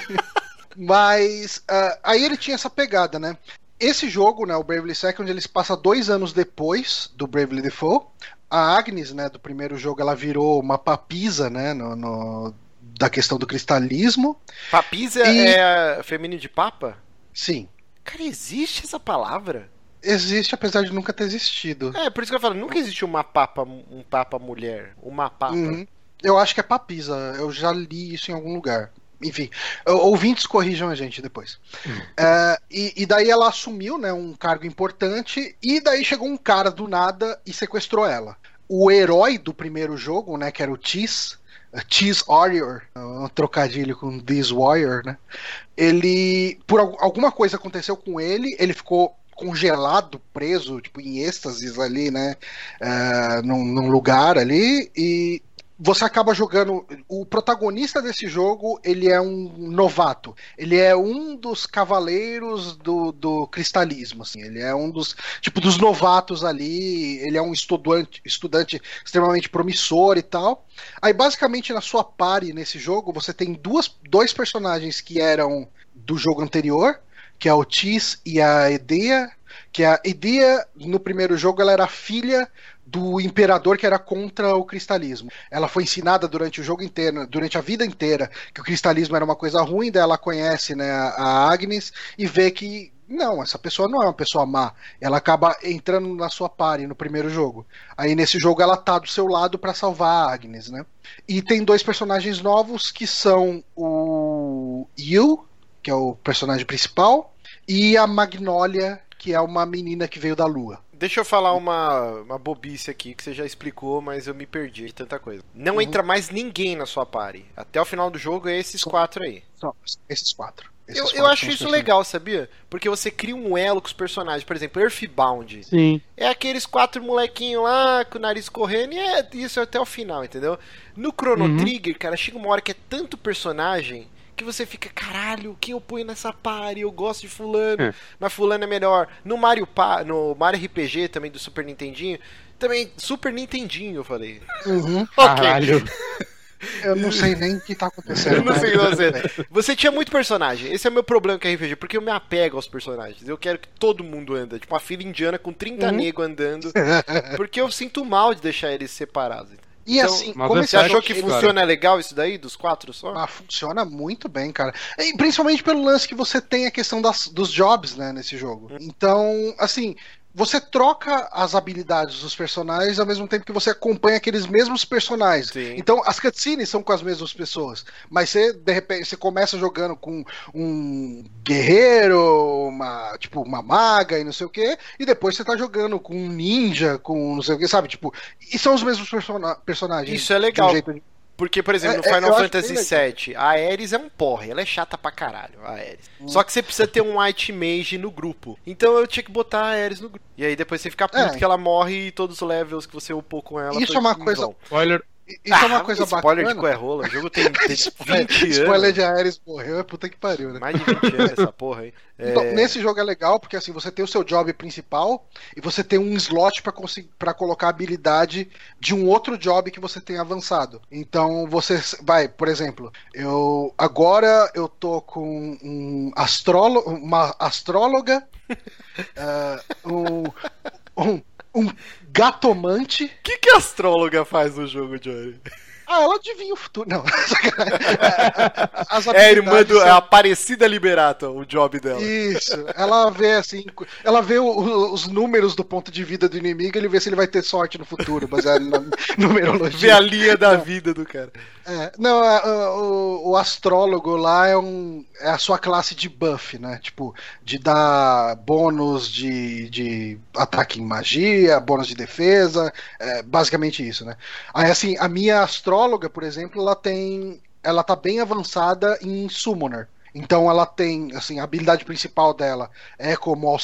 Mas ah, aí ele tinha essa pegada, né? Esse jogo, né, o Bravely Second, ele se passa dois anos depois do Bravely Default. A Agnes, né, do primeiro jogo, ela virou uma papisa, né, no, no- da questão do cristalismo. Papisa E- é feminino de papa? Sim, Cara, existe essa palavra? existe, apesar de nunca ter existido. É, por isso que eu falo, nunca existiu uma papa, um papa mulher. Uma papa. Uhum. Eu acho que é papisa, eu já li isso em algum lugar. enfim, ouvintes corrijam a gente depois. Uh, e, e, daí ela assumiu, né, um cargo importante, e daí chegou um cara do nada e sequestrou ela. O herói do primeiro jogo, né, que era o Cheese, Cheese Warrior, um trocadilho com This Warrior, né? Ele, por alguma coisa aconteceu com ele, ele ficou congelado, preso, tipo, em êxtases ali, né? Uh, num, num lugar ali, e você acaba jogando. O protagonista desse jogo, ele é um novato. Ele é um dos cavaleiros do, do cristalismo, assim. Ele é um dos, tipo, dos novatos ali. Ele é um estudante, estudante extremamente promissor e tal. Aí, basicamente, na sua pare nesse jogo, você tem duas, dois personagens que eram do jogo anterior, que é o Tis e a Edea. Que a Edea, no primeiro jogo, ela era filha do imperador que era contra o cristalismo. Ela foi ensinada durante o jogo inteiro, durante a vida inteira, que o cristalismo era uma coisa ruim, daí ela conhece né, a Agnes e vê que não, essa pessoa não é uma pessoa má. Ela acaba entrando na sua party no primeiro jogo. Aí nesse jogo ela tá do seu lado para salvar a Agnes, né? E tem dois personagens novos que são o Yu, que é o personagem principal, e a Magnolia, que é uma menina que veio da lua. Deixa eu falar uma, uma bobice aqui que você já explicou, mas eu me perdi de tanta coisa. Não uhum. entra mais ninguém na sua party. Até o final do jogo é esses quatro aí. Só esses quatro. Esses eu, quatro eu acho isso legal, sabia? Porque você cria um elo com os personagens. Por exemplo, Earthbound. Sim. É aqueles quatro molequinhos lá com o nariz correndo e é isso até o final, entendeu? No Chrono uhum. Trigger, cara, chega uma hora que é tanto personagem que você fica, caralho, quem eu ponho nessa party? Eu gosto de fulano, é. mas fulano é melhor. No Mario, pa no Mario RPG também do Super Nintendinho, também Super Nintendinho, eu falei. Uhum. okay. Caralho. Eu não sei nem o que tá acontecendo. Eu não sei você. Você tinha muito personagem. Esse é o meu problema com RPG, porque eu me apego aos personagens. Eu quero que todo mundo anda. Tipo, uma fila indiana com 30 uhum. negros andando. Porque eu sinto mal de deixar eles separados. E então, assim, como você achou que funciona cara. legal isso daí, dos quatro só? Ah, funciona muito bem, cara. E principalmente pelo lance que você tem a questão das, dos jobs, né, nesse jogo. Hum. Então, assim, você troca as habilidades dos personagens ao mesmo tempo que você acompanha aqueles mesmos personagens. Sim. Então as cutscenes são com as mesmas pessoas, mas você de repente você começa jogando com um guerreiro, uma tipo uma maga e não sei o que, e depois você tá jogando com um ninja, com não sei o que, sabe? Tipo, e são os mesmos persona personagens. Isso é legal. Um porque, por exemplo, no é, é Final Fantasy VII, a Ares é um porre, ela é chata pra caralho, a Ares. Hum. Só que você precisa ter um White Mage no grupo. Então eu tinha que botar a Ares no grupo. E aí depois você fica puto é. que ela morre e todos os levels que você upou com ela. Isso é uma coisa. Spoiler, isso ah, é uma coisa spoiler bacana. de Coerrola, o jogo tem, tem 20 anos. Spoiler de Ares morreu, é puta que pariu, né? Mais de 20 anos essa porra aí. É... Então, nesse jogo é legal porque assim, você tem o seu job principal e você tem um slot para colocar a habilidade de um outro job que você tem avançado. Então você vai, por exemplo, eu agora eu tô com um uma astróloga, uh, um, um um gatomante. O que, que a astróloga faz no jogo, Johnny? Ah, ela adivinha o futuro. Não. As é a irmã do. São... É a Aparecida Liberato, o job dela. Isso. Ela vê assim. Ela vê o, os números do ponto de vida do inimigo e ele vê se ele vai ter sorte no futuro, baseado na numerologia. Vê a linha da vida do cara. É, não, o, o, astrólogo lá é, um, é a sua classe de buff, né? Tipo, de dar bônus de, de ataque em magia, bônus de defesa, é basicamente isso, né? Aí, assim, a minha astróloga, por exemplo, ela tem. Ela tá bem avançada em Summoner. Então ela tem, assim, a habilidade principal dela é como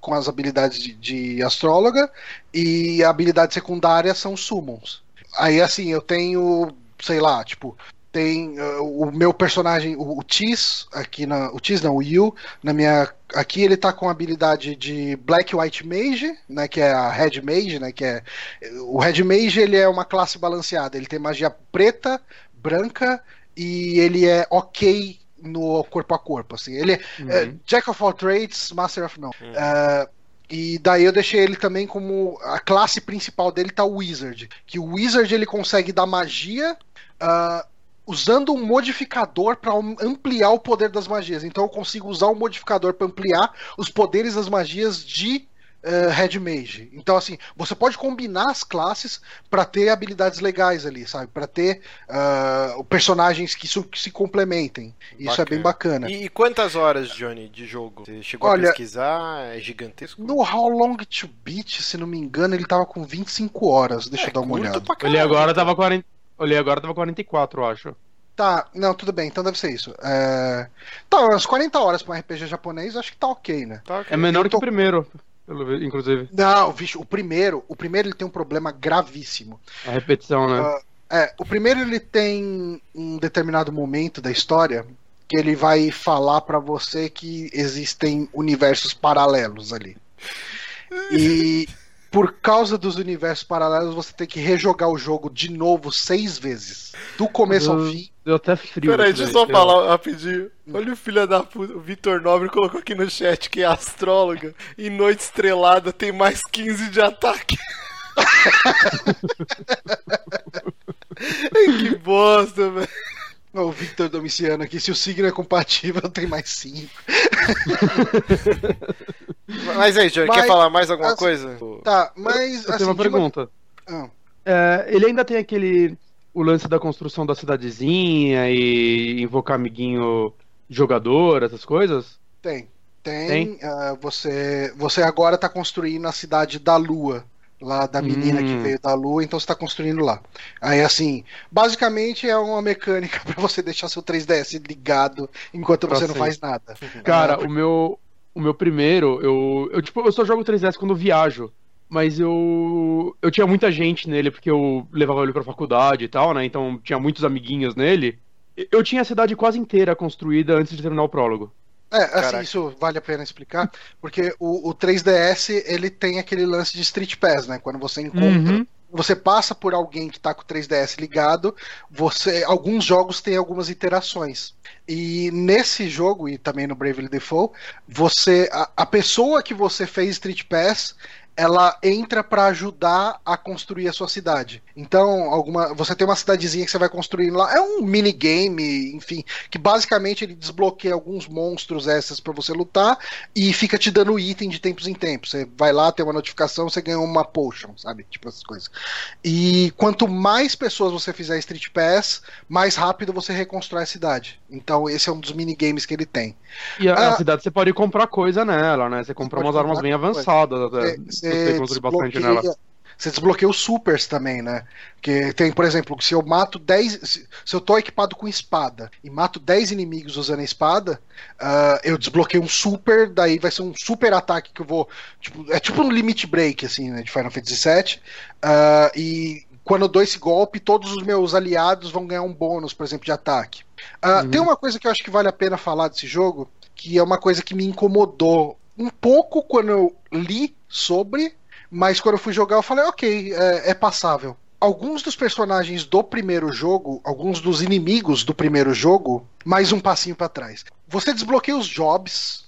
com as habilidades de, de astróloga e a habilidade secundária são summons. Aí assim, eu tenho sei lá, tipo, tem uh, o meu personagem, o, o Tis, aqui na. O Tis não, o Yu, na minha. Aqui ele tá com a habilidade de Black White Mage, né? Que é a Red Mage, né? Que é. O Red Mage ele é uma classe balanceada. Ele tem magia preta, branca e ele é ok no corpo a corpo. Assim. Ele é, uhum. é Jack of all trades, Master of None. Uhum. Uh, e daí eu deixei ele também como a classe principal dele tá o Wizard, que o Wizard ele consegue dar magia uh, usando um modificador para ampliar o poder das magias. Então eu consigo usar um modificador para ampliar os poderes das magias de uh, Red Mage. Então, assim, você pode combinar as classes para ter habilidades legais ali, sabe? Para ter uh, personagens que, que, se complementem. Isso bacana. é bem bacana. E, e, quantas horas, Johnny, de jogo? Você chegou Olha, a pesquisar? É gigantesco? No How Long to Beat, se não me engano, ele tava com 25 horas. Deixa é, eu dar uma olhada. Ele agora tava 40. Olhei agora tava 44, eu acho. Tá, não, tudo bem, então deve ser isso. É... Tá, umas 40 horas pra um RPG japonês, acho que tá ok, né? Tá okay. É menor tô... que o primeiro, inclusive. Não, bicho, o primeiro, o primeiro ele tem um problema gravíssimo. A repetição, né? Uh, é, o primeiro ele tem um determinado momento da história que ele vai falar para você que existem universos paralelos ali. E por causa dos universos paralelos, você tem que rejogar o jogo de novo seis vezes. Do começo eu, ao fim. Deu até frio. Peraí, deixa eu só falar rapidinho. Olha o filho da puta. O Vitor Nobre colocou aqui no chat que é astróloga. Em Noite Estrelada tem mais 15 de ataque. que bosta, velho. O Victor Domiciano aqui, se o signo é compatível, tem mais 5. Mas aí, Johnny, mas, quer falar mais alguma coisa? Tá, mas. Eu assim, tenho uma pergunta. Uma... Ah. É, ele ainda tem aquele. O lance da construção da cidadezinha e invocar amiguinho jogador, essas coisas? Tem. Tem. tem? Uh, você, você agora tá construindo a cidade da Lua lá da menina hum. que veio da Lua, então você está construindo lá. Aí assim, basicamente é uma mecânica para você deixar seu 3DS ligado enquanto pra você não faz nada. Cara, o meu o meu primeiro, eu, eu tipo, eu só jogo 3DS quando viajo. Mas eu eu tinha muita gente nele porque eu levava ele pra faculdade e tal, né? Então tinha muitos amiguinhos nele. Eu tinha a cidade quase inteira construída antes de terminar o prólogo. É, assim, Caraca. isso vale a pena explicar, porque o, o 3DS ele tem aquele lance de Street Pass, né? Quando você encontra uhum você passa por alguém que está com o 3DS ligado, você alguns jogos têm algumas interações. E nesse jogo e também no Bravely Default, você a, a pessoa que você fez Street Pass, ela entra para ajudar a construir a sua cidade. Então, alguma, você tem uma cidadezinha que você vai construindo lá, é um minigame, enfim, que basicamente ele desbloqueia alguns monstros essas para você lutar e fica te dando item de tempos em tempos. Você vai lá, tem uma notificação, você ganha uma potion, sabe? Tipo essas coisas. E quanto mais pessoas você fizer Street Pass, mais rápido você reconstrói a cidade. Então, esse é um dos minigames que ele tem. E a, ah, a cidade você pode comprar coisa nela, né? Você compra umas armas bem avançadas até. Você, você bastante nela. Você desbloqueia os supers também, né? Que tem, por exemplo, se eu mato 10. Se eu tô equipado com espada e mato 10 inimigos usando a espada, uh, eu desbloqueio um super, daí vai ser um super ataque que eu vou. Tipo, é tipo um limit break, assim, né? De Final Fantasy VII. Uh, e quando eu dou esse golpe, todos os meus aliados vão ganhar um bônus, por exemplo, de ataque. Uh, uhum. Tem uma coisa que eu acho que vale a pena falar desse jogo, que é uma coisa que me incomodou um pouco quando eu li sobre, mas quando eu fui jogar eu falei, ok, é, é passável. Alguns dos personagens do primeiro jogo, alguns dos inimigos do primeiro jogo, mais um passinho para trás. Você desbloqueia os jobs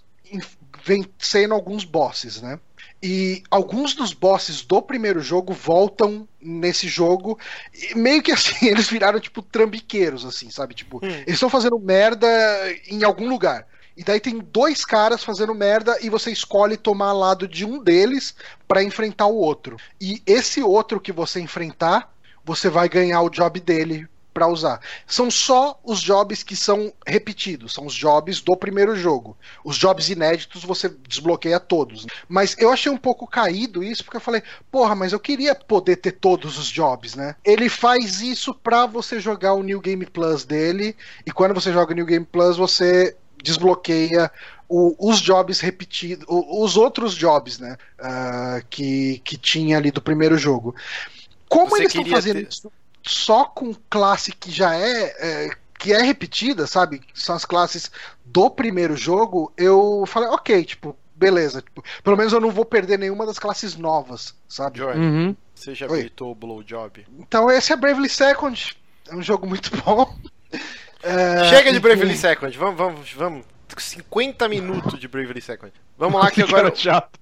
vencendo alguns bosses, né? E alguns dos bosses do primeiro jogo voltam nesse jogo. E meio que assim, eles viraram tipo trambiqueiros, assim, sabe? Tipo, hum. eles estão fazendo merda em algum lugar. E daí tem dois caras fazendo merda e você escolhe tomar lado de um deles para enfrentar o outro. E esse outro que você enfrentar, você vai ganhar o job dele para usar. São só os jobs que são repetidos, são os jobs do primeiro jogo. Os jobs inéditos você desbloqueia todos. Mas eu achei um pouco caído isso, porque eu falei, porra, mas eu queria poder ter todos os jobs, né? Ele faz isso para você jogar o New Game Plus dele, e quando você joga o New Game Plus, você desbloqueia o, os jobs repetidos, os outros jobs, né? Uh, que, que tinha ali do primeiro jogo. Como Você eles estão fazendo ter... isso só com classe que já é, é, que é repetida, sabe? São as classes do primeiro jogo, eu falei, ok, tipo, beleza. Tipo, pelo menos eu não vou perder nenhuma das classes novas, sabe? Joy, uhum. você já habilitou o Blowjob? Então esse é Bravely Second. É um jogo muito bom. É, Chega de Bravely Second, vamos, vamos, vamos. 50 minutos de Bravely Second. Vamos lá que agora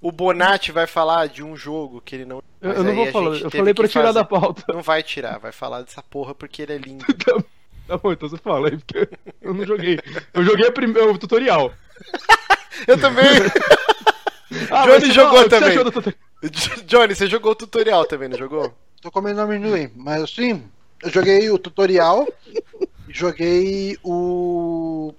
o Bonatti vai falar de um jogo que ele não. Eu, eu não vou falar, eu falei pra tirar fazer. da pauta. Não vai tirar, vai falar dessa porra porque ele é lindo. tá, tá bom, então você fala aí, porque eu não joguei. Eu joguei o tutorial. eu também. Ah, Johnny mas- jogou o que você também. tutorial? Johnny, você jogou o tutorial também, não jogou? Tô comendo amendoim, mas assim, eu joguei o tutorial, joguei o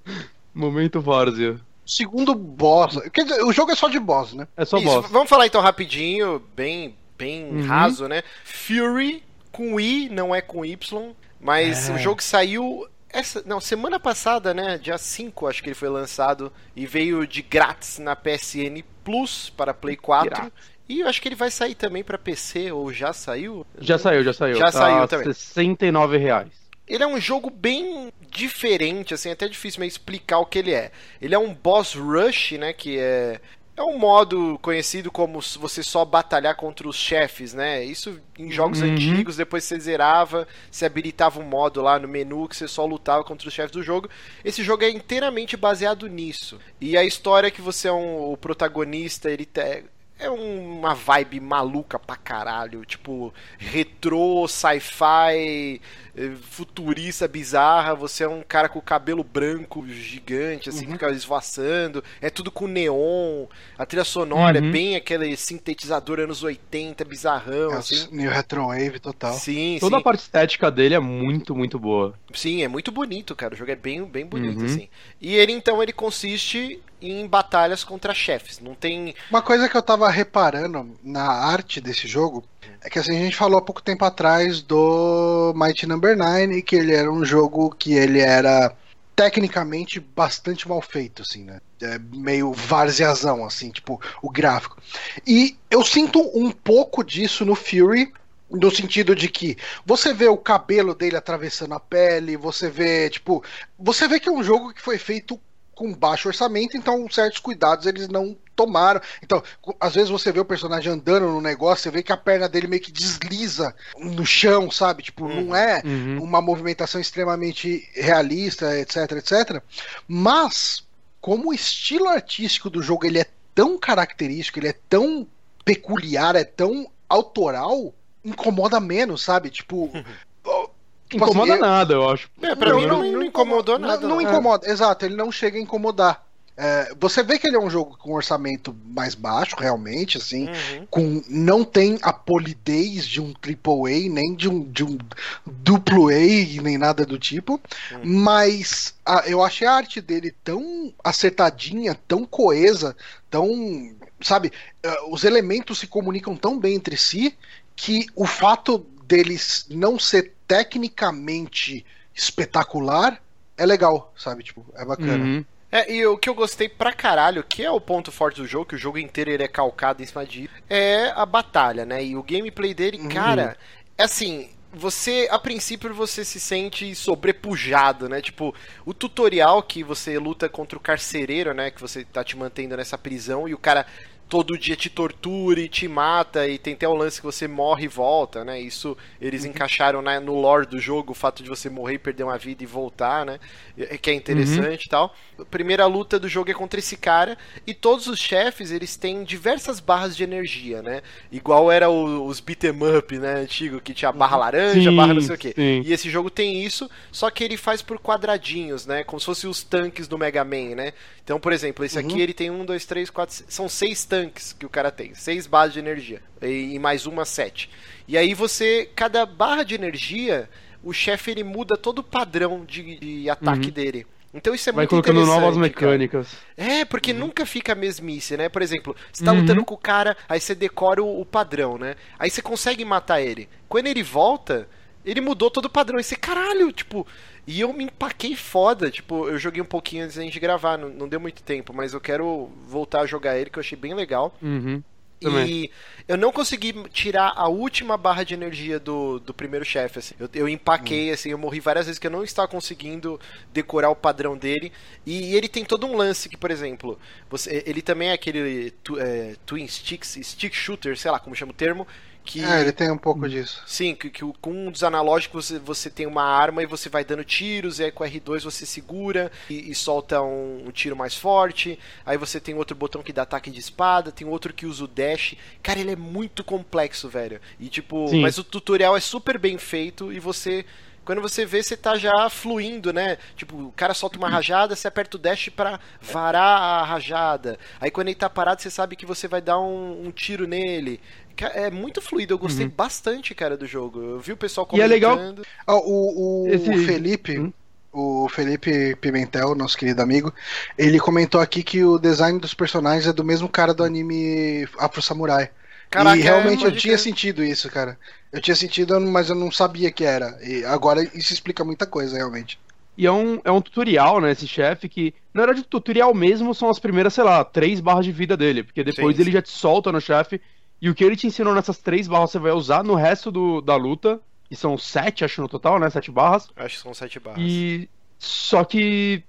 Momento Várzea. segundo boss. Quer dizer, o jogo é só de boss, né? É só Isso, boss. Vamos falar então rapidinho, bem, bem Uhum. raso, né? Fury com I, não é com Y, mas É. o jogo saiu essa, não, semana passada, né? Dia 5, acho que ele foi lançado e veio de grátis na PSN Plus para Play 4. Grátis. E eu acho que ele vai sair também para PC ou já saiu? Já saiu, já saiu. Já Tá saiu também. 69 reais. Ele é um jogo bem diferente, assim, até difícil meio explicar o que ele é. Ele é um boss rush, né, que é é um modo conhecido como se você só batalhar contra os chefes, né? Isso em jogos Uhum. antigos, depois você zerava, você habilitava um modo lá no menu que você só lutava contra os chefes do jogo. Esse jogo é inteiramente baseado nisso. E a história é que você é um, o protagonista, ele te- é uma vibe maluca pra caralho, tipo retrô, sci-fi, eh, futurista bizarra. Você é um cara com o cabelo branco gigante, assim, que fica esvoaçando. É tudo com neon. A trilha sonora é Uhum. bem aquele sintetizador anos 80, bizarrão, É assim. o New Retrowave total. Sim, Toda sim. a parte estética dele é muito, muito boa. Sim, é muito bonito, cara. O jogo é bem, bem bonito, Uhum. assim. E ele, então, ele consiste em batalhas contra chefes. Não tem. Uma coisa que eu tava reparando na arte desse jogo é que assim, a gente falou há pouco tempo atrás do Mighty Number 9 e que ele era um jogo que ele era tecnicamente bastante mal feito, assim, né? É meio varzeazão, assim, tipo, o gráfico. E eu sinto um pouco disso no Fury, no sentido de que você vê o cabelo dele atravessando a pele, você vê, tipo, você vê que é um jogo que foi feito com baixo orçamento, então certos cuidados eles não tomaram. Então, às vezes você vê o personagem andando no negócio, você vê que a perna dele meio que desliza no chão, sabe? Tipo, não é Uhum. uma movimentação extremamente realista, etc, etc. Mas, como o estilo artístico do jogo ele é tão característico, ele é tão peculiar, é tão autoral, incomoda menos, sabe? Tipo, tipo assim, Incomoda eu- nada, eu acho. É, pra mim não, não incomodou não- nada. Não, não. incomoda, exato, ele não chega a incomodar. É, você vê que ele é um jogo com orçamento mais baixo, realmente, assim, Uhum. com não tem a polidez de um AAA, nem de um, de um duplo A, nem nada do tipo, Hum. mas a- eu achei a arte dele tão acertadinha, tão coesa, tão, sabe, eh, os elementos se comunicam tão bem entre si que o fato deles não ser tecnicamente espetacular é legal, sabe, tipo, é bacana. Uhum. É, e o que eu gostei pra caralho, que é o ponto forte do jogo, que o jogo inteiro ele é calcado em cima disso, é a batalha, né? E o gameplay dele, Uhum. cara, é assim, você, a princípio, você se sente sobrepujado, né? Tipo, o tutorial que você luta contra o carcereiro, né? Que você tá te mantendo nessa prisão e o cara todo dia te tortura e te mata e tem até o lance que você morre e volta, né? Isso eles encaixaram né, no lore do jogo, o fato de você morrer, perder uma vida e voltar, né? É- Que é interessante e tal. A primeira luta do jogo é contra esse cara e todos os chefes, eles têm diversas barras de energia, né? Igual era o- os beat 'em up, né, antigo, que tinha barra laranja, Sim, barra não sei o quê. sim. E esse jogo tem isso, só que ele faz por quadradinhos, né? Como se fossem os tanques do Mega Man, né? Então, por exemplo, esse aqui ele tem um, dois, três, quatro. São seis tanques que o cara tem. Seis bases de energia. E, mais uma, sete. E aí você. Cada barra de energia, o chefe ele muda todo o padrão de, de ataque dele. Então isso é Vai muito colocando novas interessante, cara. mecânicas. É, porque Uhum. nunca fica a mesmice, né? Por exemplo, você tá Uhum. lutando com o cara, aí você decora o, o padrão, né? Aí você consegue matar ele. Quando ele volta, ele mudou todo o padrão. Aí você, caralho, tipo. E eu me empaquei foda. Tipo, eu joguei um pouquinho antes da gente gravar, não, não deu muito tempo, mas eu quero voltar a jogar ele, que eu achei bem legal. Uhum. Também. E eu não consegui tirar a última barra de energia do, do primeiro chefe, assim. Eu, eu empaquei, assim, eu morri várias vezes que eu não estava conseguindo decorar o padrão dele. E, ele tem todo um lance que, por exemplo, você, ele também é aquele tu- é, Twin Sticks, Stick Shooter, sei lá como chama o termo. Que, É, ele tem um pouco disso. Sim, que, que com um dos analógicos você, você tem uma arma e você vai dando tiros, e aí com o R2 você segura e, e solta um, um tiro mais forte. Aí você tem outro botão que dá ataque de espada, tem outro que usa o dash. Cara, ele é muito complexo, velho. E tipo, Sim. mas o tutorial é super bem feito e você quando você vê, você tá já fluindo, né? Tipo, o cara solta uma rajada, você aperta o dash pra varar a rajada. Aí quando ele tá parado, você sabe que você vai dar um, um tiro nele. É muito fluido, eu gostei uhum. bastante, cara, do jogo. Eu vi o pessoal comentando. E é legal. Ah, o, o, Esse... o Felipe. Hum? o Felipe Pimentel, nosso querido amigo, ele comentou aqui que o design dos personagens é do mesmo cara do anime Afro Samurai. Caraca, e realmente é, eu tinha sentido isso, cara. Eu tinha sentido, mas eu não sabia que era. E agora isso explica muita coisa, realmente. E é um, é um tutorial, né, esse chefe, que, na verdade, o tutorial mesmo são as primeiras, sei lá, três barras de vida dele, porque depois sim, ele já te solta no chefe, e o que ele te ensinou nessas três barras você vai usar no resto do, da luta, e são sete, acho, no total, né, sete barras. Acho que são sete barras. E... Só que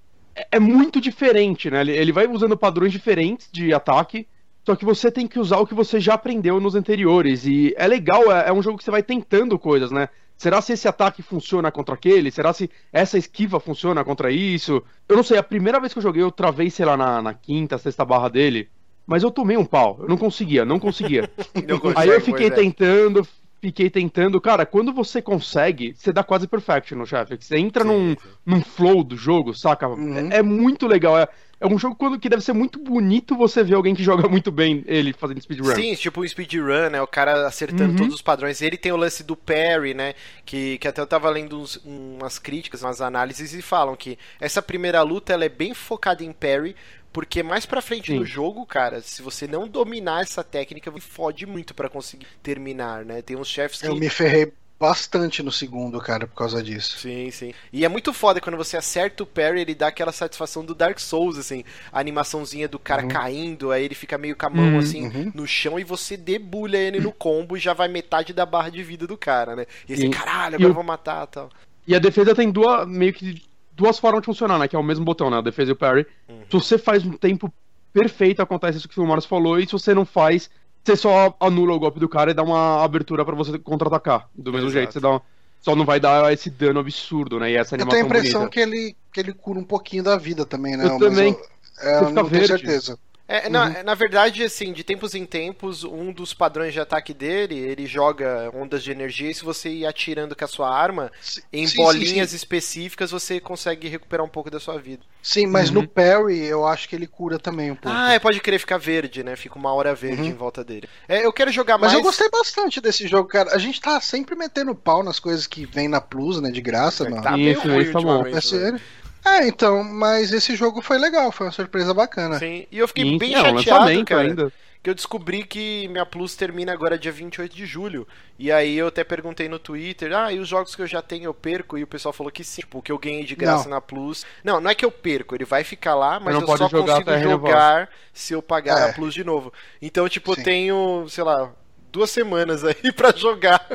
é, muito diferente, né, ele, ele vai usando padrões diferentes de ataque, só que você tem que usar o que você já aprendeu nos anteriores. E é legal, é, é um jogo que você vai tentando coisas, né? Será se esse ataque funciona contra aquele? Será se essa esquiva funciona contra isso? Eu não sei, a primeira vez que eu joguei, eu travei, sei lá, na, na quinta, sexta barra dele. Mas eu tomei um pau. Eu não conseguia, não conseguia. Aí eu fiquei é. tentando, fiquei tentando. Cara, quando você consegue, você dá quase perfection no chefe. Você entra sim, num, sim. num flow do jogo, saca? Uhum. É, é, muito legal. É, é um jogo quando, que deve ser muito bonito você ver alguém que joga muito bem ele fazendo speedrun. Sim, tipo um speedrun, né? O cara acertando uhum. todos os padrões. Ele tem o lance do parry, né? Que, que até eu tava lendo uns, umas críticas, umas análises e falam que essa primeira luta ela é bem focada em parry, porque mais pra frente Sim. no jogo, cara, se você não dominar essa técnica, fode muito para conseguir terminar, né? Tem uns chefes que. Eu me ferrei bastante no segundo, cara, por causa disso. Sim, sim. E é muito foda quando você acerta o parry, ele dá aquela satisfação do Dark Souls, assim, a animaçãozinha do cara uhum. caindo, aí ele fica meio com a mão, uhum. assim, uhum. no chão, e você debulha ele no combo e já vai metade da barra de vida do cara, né? E assim, caralho, agora eu vou matar tal. E a defesa tem duas, meio que duas formas de funcionar, né? Que é o mesmo botão, né? A defesa e o parry. Uhum. Se você faz um tempo perfeito, acontece isso que o Marcos falou, e se você não faz, você só anula o golpe do cara e dá uma abertura para você contra-atacar. Do mesmo Exato. jeito, você dá uma... Só não vai dar esse dano absurdo, né? E essa animação Eu tenho a impressão bonita. que ele, que ele cura um pouquinho da vida também, né? Eu Mas também. Eu, é, eu não verde. tenho certeza. É, na, uhum. na verdade, assim, de tempos em tempos, um dos padrões de ataque dele, ele joga ondas de energia e se você ir atirando com a sua arma, sim, em sim, bolinhas sim, específicas, você consegue recuperar um pouco da sua vida. Sim, mas uhum. no parry eu acho que ele cura também um pouco. Ah, é, pode querer ficar verde, né? Fica uma hora verde uhum. em volta dele. É, eu quero jogar mais. Mas eu gostei bastante desse jogo, cara. A gente tá sempre metendo pau nas coisas que vem na Plus, né? De graça, é, mano. Tá Isso, meio ruim tá bom. É sério. É, então, mas esse jogo foi legal, foi uma surpresa bacana. Sim, e eu fiquei Sim, bem não, chateado, cara. Ainda. Que eu descobri que minha Plus termina agora dia 28 de julho. E aí eu até perguntei no Twitter, ah, e os jogos que eu já tenho eu perco? E o pessoal falou que sim, tipo, que eu ganhei de graça não. na Plus. Não, não é que eu perco, ele vai ficar lá, mas eu só consigo jogar se eu pagar é. a Plus de novo. Então, tipo, eu tenho, sei lá, duas semanas aí para jogar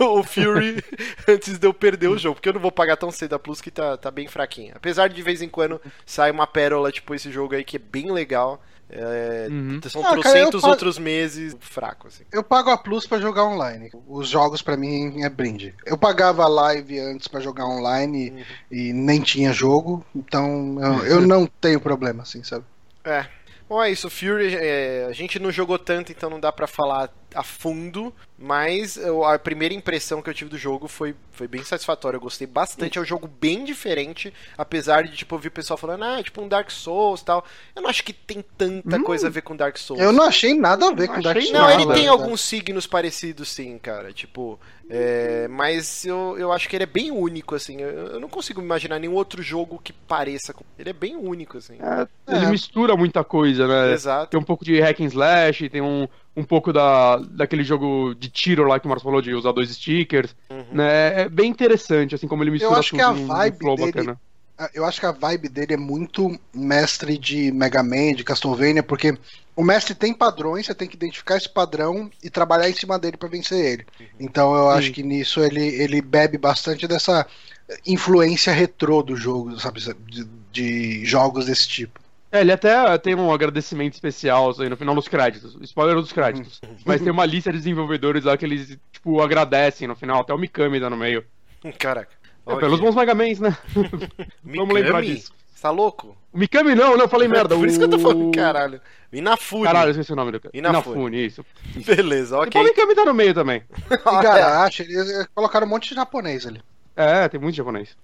o Fury antes de eu perder o jogo. Porque eu não vou pagar tão cedo a Plus que tá, tá bem fraquinha. Apesar de de vez em quando sai uma pérola, tipo esse jogo aí que é bem legal. É, uhum. São ah, trocentos pago... outros meses fraco, assim. Eu pago a Plus para jogar online. Os jogos para mim é brinde. Eu pagava live antes para jogar online uhum. e, nem tinha jogo, então eu, eu não tenho problema, assim, sabe? É. Bom, é isso. Fury, é, a gente não jogou tanto, então não dá para falar a fundo, mas eu, a primeira impressão que eu tive do jogo foi, foi bem satisfatória. Eu gostei bastante. É um jogo bem diferente, apesar de tipo ouvir o pessoal falando, ah, é tipo um Dark Souls tal. Eu não acho que tem tanta hum, coisa a ver com Dark Souls. Eu não achei nada a ver com Dark Souls. Não, ele tem alguns signos parecidos, sim, cara. Tipo, é, mas eu, eu acho que ele é bem único, assim. Eu, eu, não consigo imaginar nenhum outro jogo que pareça com. Ele é bem único, assim. É, ele é. mistura muita coisa, né? Exato. Tem um pouco de hack and slash, tem um, um pouco da, daquele jogo de tiro lá que o Marcos falou, de usar dois stickers. Uhum. Né? É bem interessante, assim, como ele mistura eu acho tudo que a vibe flow dele, bacana. Eu acho que a vibe dele é muito mestre de Mega Man, de Castlevania, porque o mestre tem padrões, você tem que identificar esse padrão e trabalhar em cima dele para vencer ele. Uhum. Então eu acho que nisso ele, ele bebe bastante dessa influência retrô do jogo, sabe? De, de jogos desse tipo. É, ele até tem um agradecimento especial aí no final dos créditos. Spoiler dos créditos. Uhum. Mas tem uma lista de desenvolvedores lá que eles, tipo, agradecem no final. Até o Mikami tá no meio. Caraca. É, pelos bons Megamans, né? Vamos lembrar disso. Você tá louco? O Mikami não, não, eu falei merda. Por isso que eu tô falando, caralho. Inafune. Caralho, eu esqueci o nome do cara. Inafune, Inafune isso. Beleza, ok. E o Mikami tá no meio também. Igarashi, eles colocaram um monte de japonês ali. É, tem muito japonês.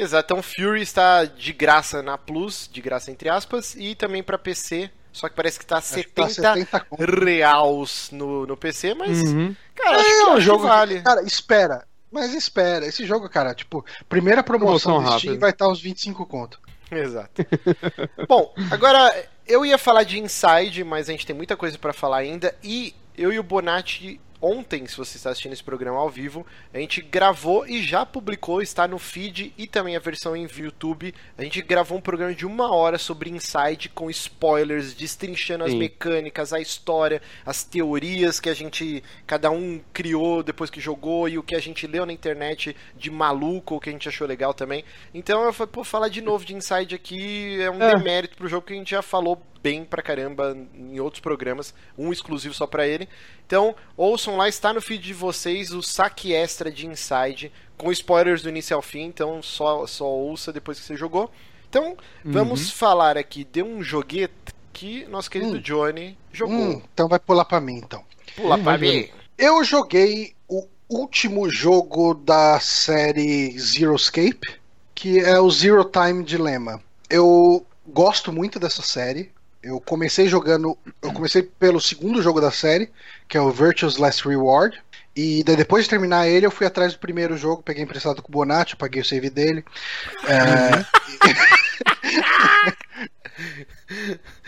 Exato, então Fury está de graça na Plus, de graça entre aspas, e também para PC. Só que parece que tá Acho que tá 70, 70 conto. reais no, no PC, mas, Uhum. cara, acho É, que, é um acho que jogo. vale. Cara, espera. Mas espera. Esse jogo, cara, tipo, primeira promoção, Promoção do Steam rápida. vai estar uns 25 conto. Exato. Bom, agora eu ia falar de Inside, mas a gente tem muita coisa pra falar ainda. E eu e o Bonatti, ontem, se você está assistindo esse programa ao vivo, a gente gravou e já publicou, está no feed e também a versão em YouTube. A gente gravou um programa de uma hora sobre Inside com spoilers, destrinchando as Sim. mecânicas, a história, as teorias que a gente, cada um criou depois que jogou e o que a gente leu na internet de maluco, o que a gente achou legal também. Então eu falei, pô, falar de novo de Inside aqui é um É. demérito pro jogo que a gente já falou bem pra caramba em outros programas, um exclusivo só pra ele. Então, ouçam lá, está no feed de vocês o saque extra de Inside, com spoilers do início ao fim, então só, só ouça depois que você jogou. Então, vamos falar aqui de um joguete que nosso querido Hum. Johnny jogou. Hum, então vai pular pra mim, então. Pula Hum, pra vai, mim. Eu joguei o último jogo da série Zero Escape, que é o Zero Time Dilemma. Eu gosto muito dessa série. Eu comecei jogando. Eu comecei pelo segundo jogo da série, que é o Virtuous Last Reward. E daí, depois de terminar ele, eu fui atrás do primeiro jogo, peguei emprestado com o Bonatti, paguei o save dele. É...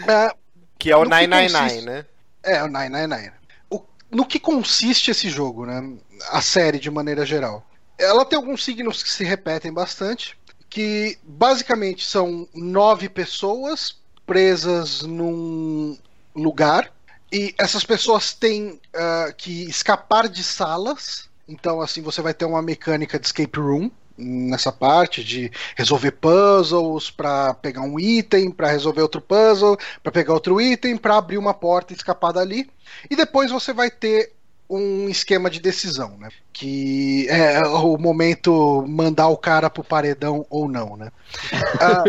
é, Que é o No que 999, consiste? né? É, o 999. O, no que consiste esse jogo, né? A série, de maneira geral. Ela tem alguns signos que se repetem bastante, que basicamente são nove pessoas presas num lugar, e essas pessoas têm ah, que escapar de salas. Então, assim, você vai ter uma mecânica de escape room nessa parte de resolver puzzles para pegar um item, para resolver outro puzzle, para pegar outro item, para abrir uma porta e escapar dali. E depois você vai ter um esquema de decisão, né? Que é o momento mandar o cara pro paredão ou não, né? Ah,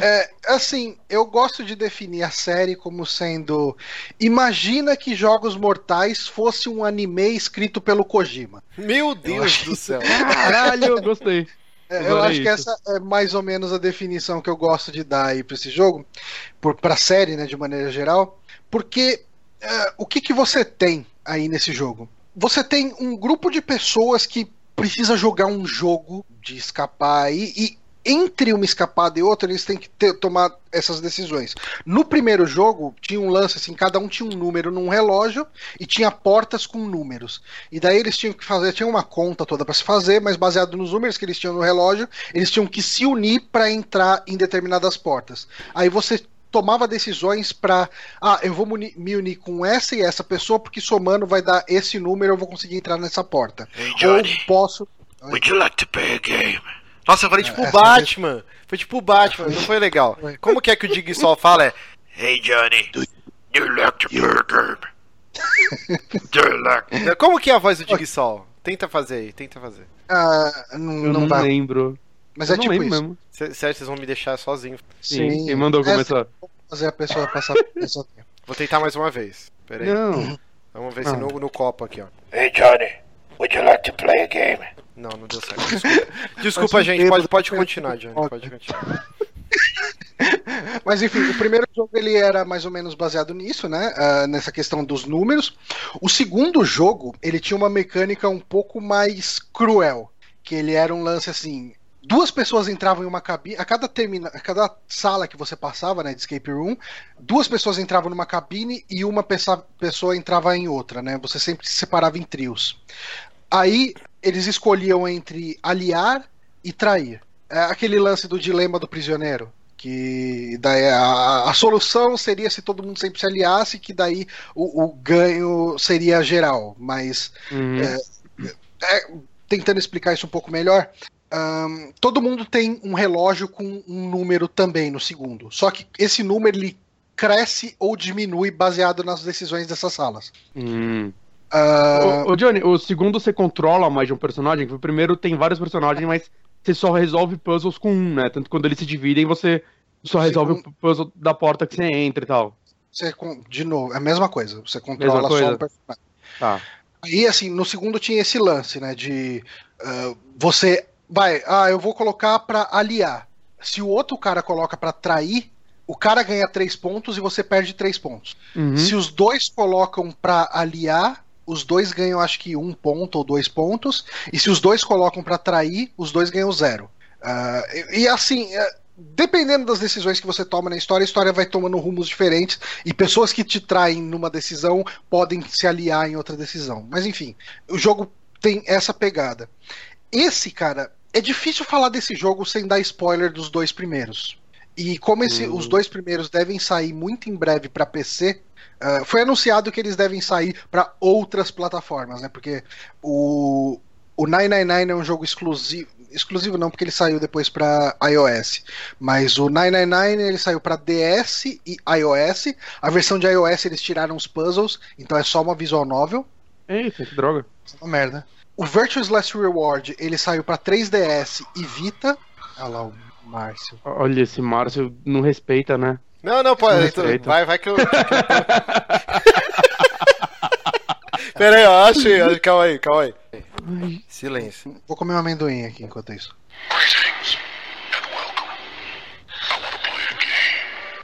é, assim, eu gosto de definir a série como sendo. Imagina que Jogos Mortais fosse um anime escrito pelo Kojima. Meu Deus do céu. Caralho, gostei. É, eu acho que essa é mais ou menos a definição que eu gosto de dar aí para esse jogo, por, pra série, né, de maneira geral, porque é, o que, que você tem aí nesse jogo? Você tem um grupo de pessoas que precisa jogar um jogo de escapar aí e entre uma escapada e outra eles têm que ter- tomar essas decisões. No primeiro jogo tinha um lance assim, cada um tinha um número num relógio e tinha portas com números. E daí eles tinham que fazer, tinha uma conta toda para se fazer, mas baseado nos números que eles tinham no relógio, eles tinham que se unir para entrar em determinadas portas. Aí você tomava decisões para, ah, eu vou me unir com essa e essa pessoa porque somando vai dar esse número, eu vou conseguir entrar nessa porta. Hey, Ou Johnny. posso Would you like to play a game? Nossa, eu falei tipo o Batman. Foi tipo o Batman, não foi legal. Foi. Como que é que o Dig Sol fala? É. Hey Johnny, do you like to play a game? Do you like... Como que é a voz do Dig Sol? Tenta fazer aí, tenta fazer. ah, não, Eu não não, lembro. Mas eu é não tipo isso. mesmo. Sério, vocês vão me deixar sozinho. Sim, quem mandou começar? fazer a pessoa passar. Vou tentar mais uma vez. Pera aí. Não. Vamos ver se Não. no, no copo aqui, ó. Hey Johnny, would you like to play a game? Não, não deu certo. Desculpa, Desculpa gente. Pode, pode continuar, Johnny. Pode continuar. Mas enfim, o primeiro jogo ele era mais ou menos baseado nisso, né? Ah, nessa questão dos números. O segundo jogo ele tinha uma mecânica um pouco mais cruel, que ele era um lance assim. Duas pessoas entravam em uma cabine. A cada, termina, a cada sala que você passava, né, de escape room, duas pessoas entravam numa cabine e uma pessoa entrava em outra, né? Você sempre se separava em trios. Aí eles escolhiam entre aliar e trair. É aquele lance do dilema do prisioneiro. Que daí a, a solução seria se todo mundo sempre se aliasse, que daí o, o ganho seria geral. Mas Uhum. é, tentando explicar isso um pouco melhor, ahn, todo mundo tem um relógio com um número também no segundo. Só que esse número ele cresce ou diminui baseado nas decisões dessas salas. Hum. Ô, ô, Johnny, o segundo você controla mais de um personagem, o primeiro tem vários personagens, mas você só resolve puzzles com um, né? Tanto quando eles se dividem, você só resolve Segundo- o puzzle da porta que você entra e tal. você, de novo, é a mesma coisa. Você controla Mesma só coisa. um personagem. Tá. Aí, assim, no segundo tinha esse lance, né? De uh, você. Vai, ah, eu vou colocar pra aliar. Se o outro cara coloca pra trair, o cara ganha três pontos e você perde três pontos. Uhum. Se os dois colocam pra aliar, os dois ganham acho que um ponto ou dois pontos. E se os dois colocam pra trair, os dois ganham zero. Uh, e, e, assim. Uh, dependendo das decisões que você toma na história, a história vai tomando rumos diferentes e pessoas que te traem numa decisão podem se aliar em outra decisão. Mas enfim, o jogo tem essa pegada. Esse, cara, é difícil falar desse jogo sem dar spoiler dos dois primeiros. E como esse, Hum. os dois primeiros devem sair muito em breve para PC, uh, foi anunciado que eles devem sair para outras plataformas, né? Porque o, o 999 é um jogo exclusivo. Exclusivo não, porque ele saiu depois para iOS. Mas o 999 ele saiu para DS e iOS. A versão de iOS eles tiraram os puzzles, então é só uma visual novel. Eita, que droga. É uma merda. O Virtuous Last Reward ele saiu para 3DS e Vita. Olha lá o Márcio. Olha, esse Márcio não respeita, né? Não, não, pode. Então, vai, vai que eu. Pera aí, ó, achei. Calma aí, calma aí. Silêncio. Vou comer um amendoim aqui enquanto isso.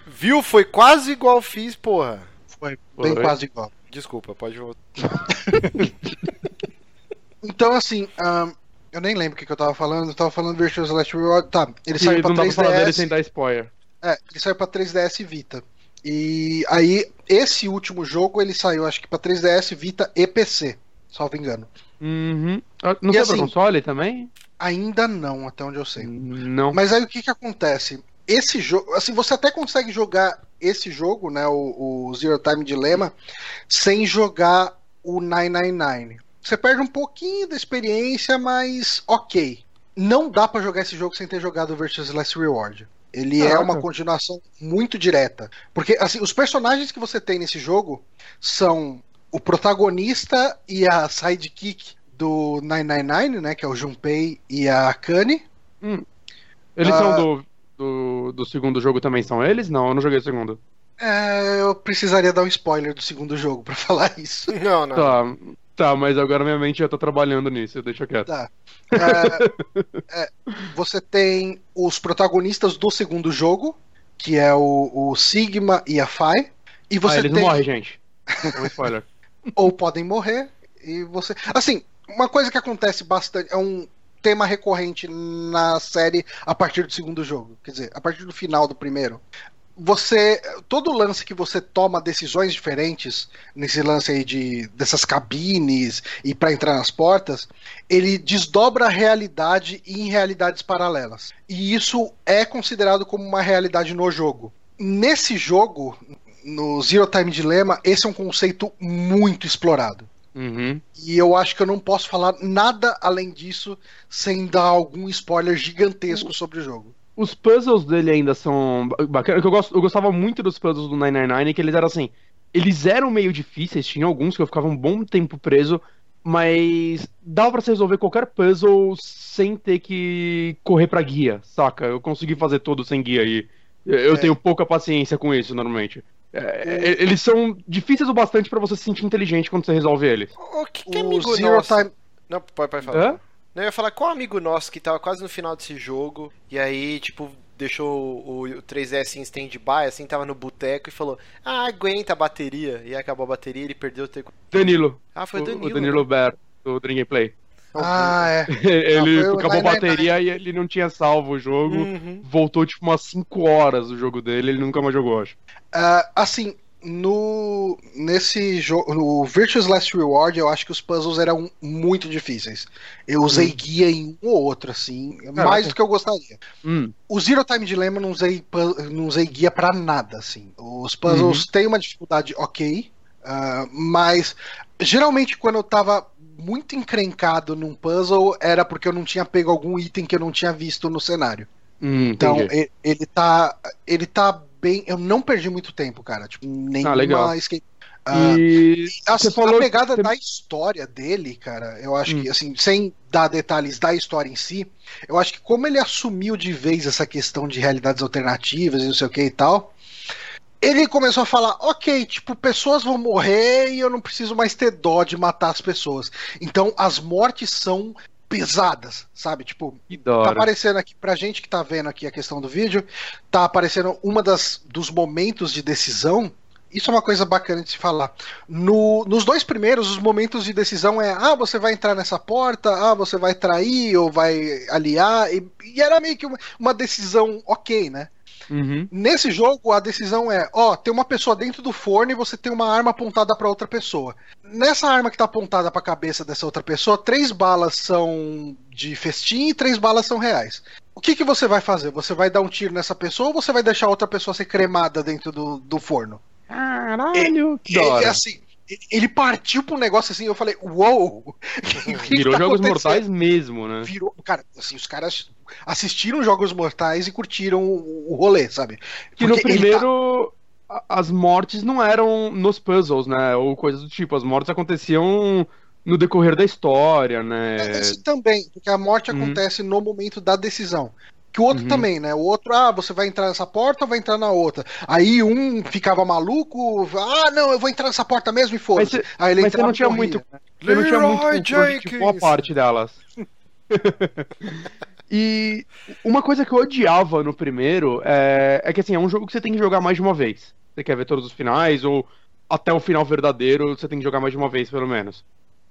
Viu? Foi quase igual fiz, porra. Foi bem Foi. quase igual. Desculpa, pode voltar. Então, assim, ahn, eu nem lembro o que, que eu tava falando. Eu tava falando Virtuous Last Reward. Tá, ele E saiu pra não dá pra falar dele 3DS. sem dar spoiler. É, ele saiu pra 3DS e Vita. E aí, esse último jogo, ele saiu, acho que pra 3DS, Vita e PC. Salvo engano. Uhum. Ah, Não E sei assim- pra console também? Ainda não, até onde eu sei. Não. Mas aí o que que acontece? Esse jogo, assim, você até consegue jogar esse jogo, né, o, o Zero Time Dilemma, sem jogar o 999. Você perde um pouquinho da experiência, mas ok. Não dá pra jogar esse jogo sem ter jogado o Versus Last Reward. Ele é Caraca. uma continuação muito direta. Porque, assim, os personagens que você tem nesse jogo são o protagonista e a sidekick do 999, né, que é o Junpei e a Akane. Eles Ah. são do, do, do segundo jogo também, são eles? Não, eu não joguei o segundo. É, eu precisaria dar um spoiler do segundo jogo pra falar isso. Não, não. Tá, tá, mas agora minha mente já tá trabalhando nisso, deixa quieto. Tá. É, é, você tem os protagonistas do segundo jogo, que é o, o Sigma e a Fai. E ah, você eles tem. não morrem, gente. É um spoiler. Ou podem morrer. E você. Assim, uma coisa que acontece bastante. É um tema recorrente na série a partir do segundo jogo. Quer dizer, a partir do final do primeiro. Você. Todo lance que você toma decisões diferentes, nesse lance aí de dessas cabines e para entrar nas portas, ele desdobra a realidade em realidades paralelas. E isso é considerado como uma realidade no jogo. Nesse jogo, no Zero Time Dilemma, esse é um conceito muito explorado. Uhum. E eu acho que eu não posso falar nada além disso sem dar algum spoiler gigantesco sobre o jogo. Os puzzles dele ainda são bacanas. que Eu, gosto, eu gostava muito dos puzzles do 999, que eles eram assim. Eles eram meio difíceis, tinha alguns que eu ficava um bom tempo preso, mas dava pra você resolver qualquer puzzle sem ter que correr pra guia, saca? Eu consegui fazer todo sem guia e eu É. tenho pouca paciência com isso normalmente. É, eles são difíceis o bastante pra você se sentir inteligente quando você resolve eles. O que, que O amigo Zero nosso... Time. Não, pode, pode falar. Hã? Não, eu ia falar qual amigo nosso que tava quase no final desse jogo e aí, tipo, deixou o, o 3DS em stand-by, assim, tava no boteco e falou: Ah, aguenta a bateria. E aí acabou a bateria e ele perdeu o tempo. Danilo. Ah, foi o Danilo. o Danilo Ber, do Dream Gameplay. Ah, é. ele foi o acabou a 999. bateria e ele não tinha salvo o jogo. Uhum. Voltou tipo umas 5 horas o jogo dele, ele nunca mais jogou, acho. Ah, assim, no nesse jogo, no Virtuous Last Reward, eu acho que os puzzles eram muito difíceis. Eu usei guia em um ou outro, assim, mais do que eu gostaria. Hum, O Zero Time Dilemma não usei, não usei guia pra nada, assim. Os puzzles têm uma dificuldade ok, ah, mas geralmente quando eu tava muito encrencado num puzzle era porque eu não tinha pego algum item que eu não tinha visto no cenário. hum, Então entendi. e- ele tá, ele tá bem. Eu não perdi muito tempo, cara. Tipo, nenhuma legal. escape. Ah, E a, você falou a pegada você- da história dele, cara, eu acho Hum. que, assim, sem dar detalhes da história em si, eu acho que como ele assumiu de vez essa questão de realidades alternativas e não sei o que e tal, ele começou a falar: ok, tipo, pessoas vão morrer e eu não preciso mais ter dó de matar as pessoas. Então as mortes são pesadas, sabe? Tipo, tá aparecendo aqui pra gente que tá vendo aqui a questão do vídeo, tá aparecendo uma das dos momentos de decisão. Isso é uma coisa bacana de se falar. No- nos dois primeiros, os momentos de decisão é: ah, você vai entrar nessa porta, ah, você vai trair ou vai aliar. E, e era meio que uma, uma decisão ok, né? Uhum. Nesse jogo, a decisão é: ó, tem uma pessoa dentro do forno e você tem uma arma apontada pra outra pessoa. Nessa arma que tá apontada pra cabeça dessa outra pessoa, três balas são de festim e três balas são reais. O que, que você vai fazer? Você vai dar um tiro nessa pessoa ou você vai deixar a outra pessoa ser cremada dentro do, do forno? Caralho, que da Ele, hora. assim, ele partiu pra um negócio assim, eu falei, uou! que Virou tá jogos mortais mesmo, né? Virou, cara, assim, os caras assistiram Jogos Mortais e curtiram o, o rolê, sabe? Que no tá- primeiro a- as mortes não eram nos puzzles, né? Ou coisas do tipo. As mortes aconteciam no decorrer da história, né? É, esse também, porque a morte Uhum. acontece no momento da decisão. Que o outro Uhum. também, né? O outro, ah, você vai entrar nessa porta ou vai entrar na outra? Aí um ficava maluco, ah, não, eu vou entrar nessa porta mesmo e Mas foda-se. você Aí ele mas você entrava não tinha muito. Você não tinha muito tipo, boa Jenkins. parte delas. e uma coisa que eu odiava no primeiro é, é que assim, é um jogo que você tem que jogar mais de uma vez. Você quer ver todos os finais, ou até o final verdadeiro, você tem que jogar mais de uma vez, pelo menos.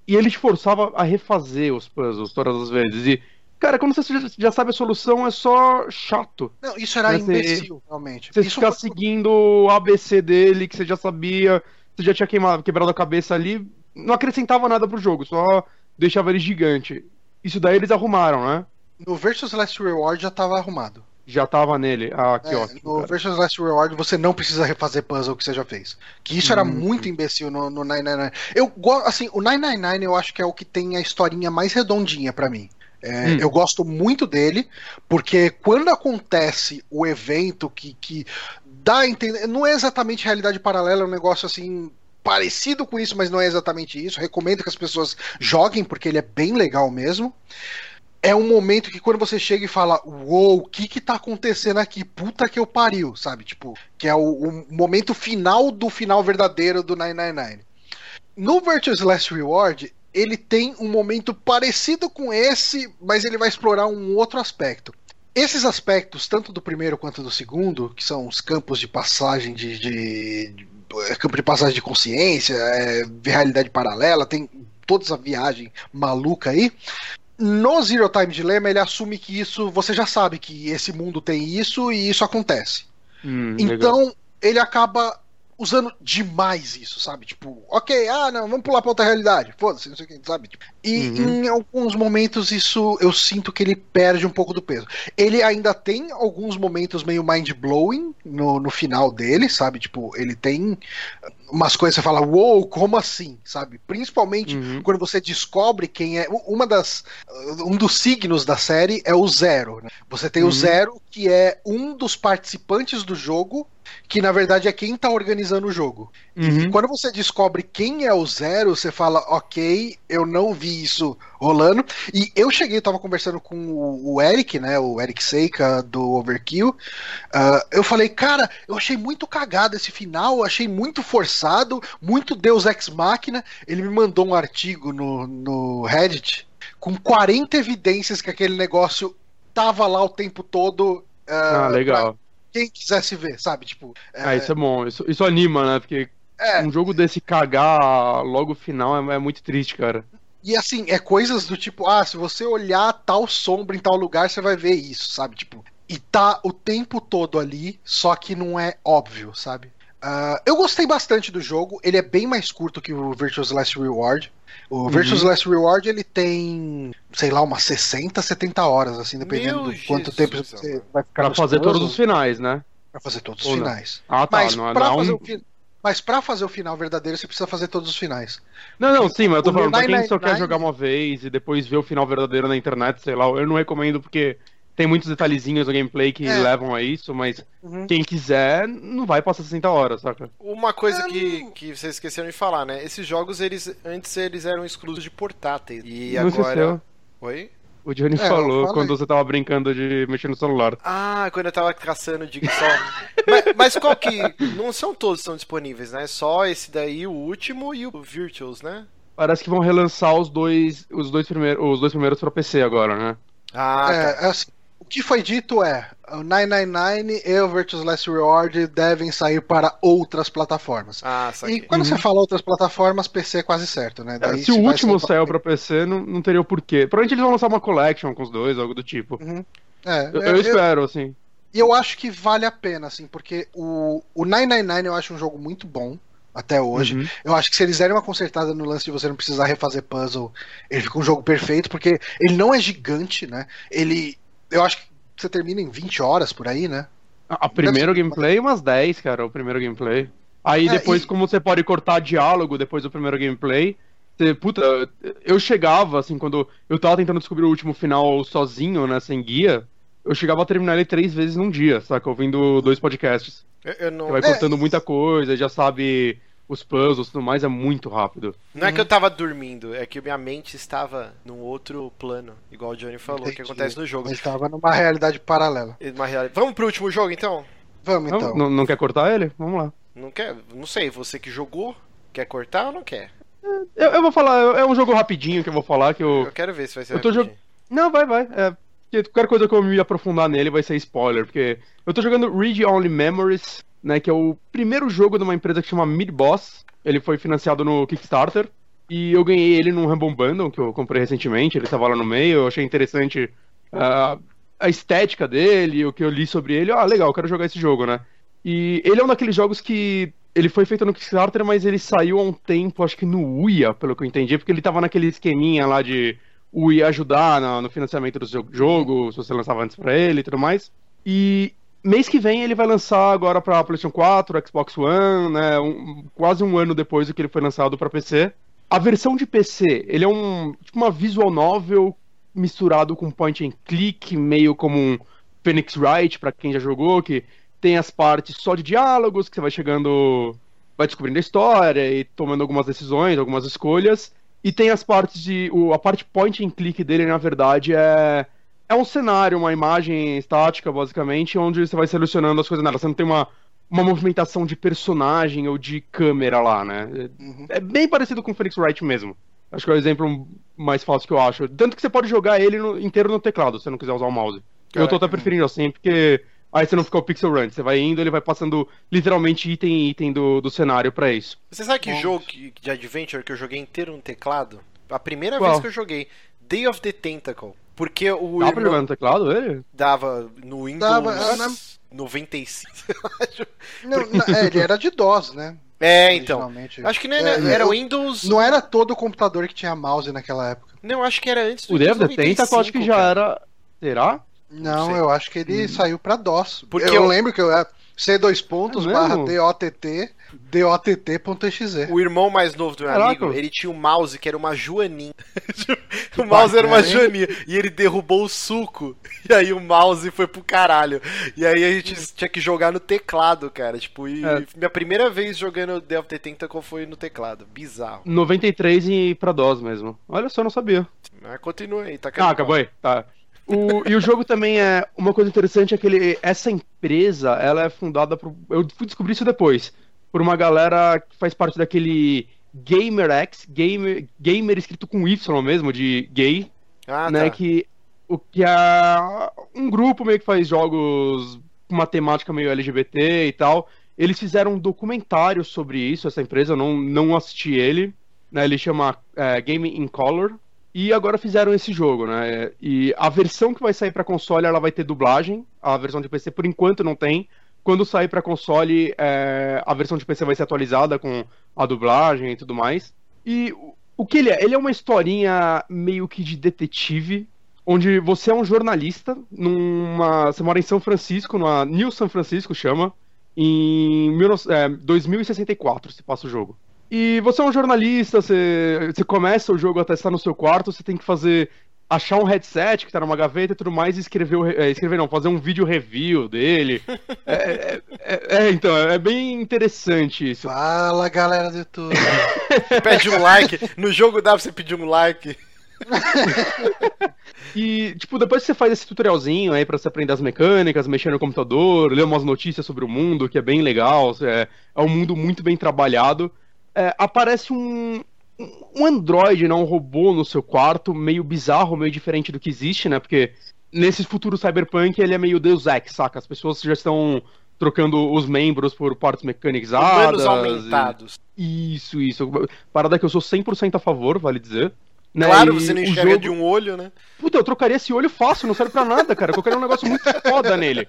E ele te forçava a refazer os puzzles todas as vezes. E, cara, quando você já- sabe a solução, é só chato. Não, isso era você- imbecil, realmente. Você Isso ficar foi- seguindo o ABC dele, que você já sabia, você já tinha queimado, quebrado a cabeça ali, não acrescentava nada pro jogo, só deixava ele gigante. Isso daí eles arrumaram, né? No Versus Last Reward já tava arrumado. Já tava nele. Ah, que É, ótimo. no cara. Versus Last Reward você não precisa refazer puzzle que você já fez. Que isso era Hum. muito imbecil no, no 999. Eu gosto, assim, o 999 eu acho que é o que tem a historinha mais redondinha pra mim. É, Hum. Eu gosto muito dele, porque quando acontece o evento que, que dá a entender. Não é exatamente realidade paralela, é um negócio assim. Parecido com isso, mas não é exatamente isso. Recomendo que as pessoas joguem, porque ele é bem legal mesmo é um momento que quando você chega e fala, uou, o que que tá acontecendo aqui? Puta que eu pariu, sabe? Tipo, que é o, o momento final do final verdadeiro do 999. No Virtuous Last Reward, ele tem um momento parecido com esse, mas ele vai explorar um outro aspecto. Esses aspectos, tanto do primeiro quanto do segundo, que são os campos de passagem de, de- de- campo de passagem de consciência, é, realidade paralela, tem toda essa viagem maluca aí no Zero Time Dilemma, ele assume que isso, você já sabe que esse mundo tem isso e isso acontece. Hum, legal. Então, ele acaba usando demais isso, sabe? Tipo, ok, ah, não, vamos pular pra outra realidade. Foda-se, não sei o que, sabe? Tipo, e Uhum. em alguns momentos isso eu sinto que ele perde um pouco do peso. Ele ainda tem alguns momentos meio mind-blowing no, no final dele, sabe? Tipo, ele tem umas coisas que você fala, uou, como assim? Sabe? Principalmente Uhum. quando você descobre quem é. Uma das. Um dos signos da série é o Zero. né? Você tem Uhum. o Zero, que é um dos participantes do jogo, que na verdade é quem tá organizando o jogo. E Uhum. quando você descobre quem é o Zero, você fala, ok, eu não vi isso rolando. E eu cheguei, eu tava conversando com o, Eric, né? O Eric Seika do Overkill. Ah, eu falei, cara, eu achei muito cagado esse final, achei muito forçado, muito Deus Ex Machina. Ele me mandou um artigo no, no Reddit com 40 evidências que aquele negócio tava lá o tempo todo. Ah, ah, legal. pra Quem quisesse ver, sabe? Tipo, Ah, isso é bom. Isso, isso anima, né? Porque é, um jogo desse cagar logo final é, é muito triste, cara. E assim, é coisas do tipo, ah, se você olhar tal sombra em tal lugar, você vai ver isso, sabe? Tipo, e tá o tempo todo ali, só que não é óbvio, sabe? Ah, eu gostei bastante do jogo, ele é bem mais curto que o Virtuous Last Reward. O Virtuous Last Reward ele tem, sei lá, umas 60, 70 horas, assim, dependendo Meu do quanto Jesus, tempo você vai ficar Pra fazer todos os finais, né? Pra fazer todos Ou os não? finais. Ah, tá. Mas não, é- pra não, é fazer um- o fi- mas pra fazer o final verdadeiro, você precisa fazer todos os finais. não, não, sim, mas eu tô O falando, pra quem só 999 quer jogar uma vez e depois ver o final verdadeiro na internet, sei lá, eu não recomendo porque tem muitos detalhezinhos no gameplay que É. levam a isso, mas Uhum. quem quiser não vai passar 60 horas, saca? Uma coisa É, que, que vocês esqueceram de falar, né? Esses jogos, eles antes eles eram exclusivos de portáteis. E Não agora. esqueceu. Oi? O Johnny É, falou falei. quando você tava brincando de mexer no celular. Ah, quando eu tava caçando o Jigsaw. mas, mas qual que. Não são todos que estão disponíveis, né? Só esse daí, o último e o Virtuals, né? Parece que vão relançar os dois, os dois, primeiros, os dois primeiros pra PC agora, né? Ah, tá. É, é assim, o que foi dito é: o 999 e o Virtuous Last Reward devem sair para outras plataformas. Ah, E quando você fala outras plataformas, PC é quase certo, né? É, se o último sair saiu pra PC, não, não teria o porquê. Provavelmente eles vão lançar uma collection com os dois, algo do tipo. É, Eu, é, eu eu- espero, assim. E eu acho que vale a pena, assim, porque o, o 999 eu acho um jogo muito bom até hoje. Uhum. Eu acho que se eles derem uma consertada no lance de você não precisar refazer puzzle, ele fica um jogo perfeito, porque ele não é gigante, né? Ele. Eu acho que você termina em 20 horas por aí, né? A, a primeiro gameplay, umas 10, cara, o primeiro gameplay. Aí É, depois, e- como você pode cortar diálogo depois do primeiro gameplay, você, puta, eu chegava, assim, quando eu tava tentando descobrir o último final sozinho, né, sem guia, eu chegava a terminar ele três vezes num dia, saca? Ouvindo dois podcasts. Eu, eu não. Você vai É, cortando muita coisa, já sabe os puzzles e tudo mais, é muito rápido. Não é que eu tava dormindo, é que minha mente estava num outro plano, igual o Johnny falou, que Entendi. acontece no jogo. Ele estava numa realidade paralela. Uma reali- Vamos pro último jogo então? Vamos Não, então. não, não quer cortar ele? Vamos lá. Não quer? Não sei, você que jogou, quer cortar ou não quer? Eu, eu vou falar, é um jogo rapidinho que eu vou falar, que eu, Eu quero ver se vai ser Eu tô rapidinho. Não, vai, vai. É, porque qualquer coisa que eu me aprofundar nele vai ser spoiler, porque eu tô jogando Read Only Memories, né, que é o primeiro jogo de uma empresa que chama Mid Boss. Ele foi financiado no Kickstarter. E eu ganhei ele num Rumble Bundle, que eu comprei recentemente, ele tava lá no meio, eu achei interessante ah, a estética dele, o que eu li sobre ele. Ah, legal, quero jogar esse jogo, né? E ele é um daqueles jogos que ele foi feito no Kickstarter, mas ele saiu há um tempo, acho que no Uia, pelo que eu entendi, porque ele tava naquele esqueminha lá de o Uia ajudar no financiamento do seu jogo, se você lançava antes pra ele e tudo mais. E mês que vem ele vai lançar agora pra PlayStation 4, Xbox One, né, um- quase um ano depois do que ele foi lançado pra PC. A versão de PC, ele é um tipo uma visual novel misturado com point and click, meio como um Phoenix Wright pra quem já jogou, que tem as partes só de diálogos, que você vai chegando, vai descobrindo a história e tomando algumas decisões, algumas escolhas. E tem as partes de. O, a parte point and click dele, na verdade, é. É um cenário, uma imagem estática, basicamente, onde você vai selecionando as coisas nela. Você não tem uma, uma movimentação de personagem ou de câmera lá, né? Uhum. É bem parecido com o Phoenix Wright mesmo. Acho que é o exemplo mais fácil que eu acho. Tanto que você pode jogar ele no- inteiro no teclado, se você não quiser usar o mouse. eu tô Caraca. até preferindo assim, porque aí você não fica o pixel run. Você vai indo, ele vai passando literalmente item em item do, do cenário pra isso. Você sabe que Bom. jogo que- de Adventure que eu joguei inteiro no teclado? A primeira Qual? vez que eu joguei, Day of the Tentacle. Porque o Dá pra irmão jogar no teclado ele? dava no Windows Dava, é, né? 95. Não, não, é, ele era de DOS, né? é, então. Acho que não É, era, era eu- Windows. Não era todo computador que tinha mouse naquela época. Não, acho que era antes do O Dev Windows the Tentacle eu acho que já 95, cara. era. Será? Não, sei. eu acho que ele saiu pra DOS. Porque eu, eu- lembro que eu era C2 pontos É barra? DOTT, DOTT.exe. O irmão mais novo do meu Caraca. amigo, ele tinha um mouse que era uma joaninha. o mouse era uma joaninha. E ele derrubou o suco. E aí o mouse foi pro caralho. E aí a gente tinha que jogar no teclado, cara. Tipo, e É. minha primeira vez jogando Tentacle foi no teclado. Bizarro. 93 e pra DOS mesmo. Olha só, eu não sabia. Mas continua aí, tá Ah, acabou aí. Tá. O- e o jogo também é. Uma coisa interessante é que ele, essa empresa ela é fundada por. Eu fui descobrir isso depois. Por uma galera que faz parte daquele GamerX, gamer, gamer escrito com Y mesmo, de gay, Ah, né? tá. Que, o que é um grupo meio que faz jogos com uma temática meio LGBT e tal. Eles fizeram um documentário sobre isso, essa empresa, eu não, não assisti ele. Né, ele chama é, Game in Color. E agora fizeram esse jogo, né? E a versão que vai sair pra console, ela vai ter dublagem. A versão de PC, por enquanto, não tem. Quando sair pra console, é, a versão de PC vai ser atualizada com a dublagem e tudo mais. E o- que ele é? Ele é uma historinha meio que de detetive, onde você é um jornalista, numa, você mora em São Francisco, numa New São Francisco chama, em 19 é, 2064 se passa o jogo. E você é um jornalista, você, você começa o jogo até estar no seu quarto, você tem que fazer achar um headset que tá numa gaveta e tudo mais e escrever, o é, escrever não, fazer um vídeo review dele. É, é- é- é, então, é bem interessante isso. Fala, galera do YouTube. Pede um like. No jogo dá pra você pedir um like. e, tipo, depois que você faz esse tutorialzinho aí pra você aprender as mecânicas, mexer no computador, ler umas notícias sobre o mundo, que é bem legal, é, é um mundo muito bem trabalhado, é, aparece um, um androide, né, um robô no seu quarto, meio bizarro, meio diferente do que existe, né, porque nesse futuro cyberpunk ele é meio Deus Ex, saca? As pessoas já estão trocando os membros por partes mecanizadas. Humanos aumentados. E... Isso, isso. Parada que eu sou 100% a favor, vale dizer. Né? Claro, E você não enxerga jogo- de um olho, né? Puta, eu trocaria esse olho fácil, não serve pra nada, cara. Eu quero um negócio muito foda nele.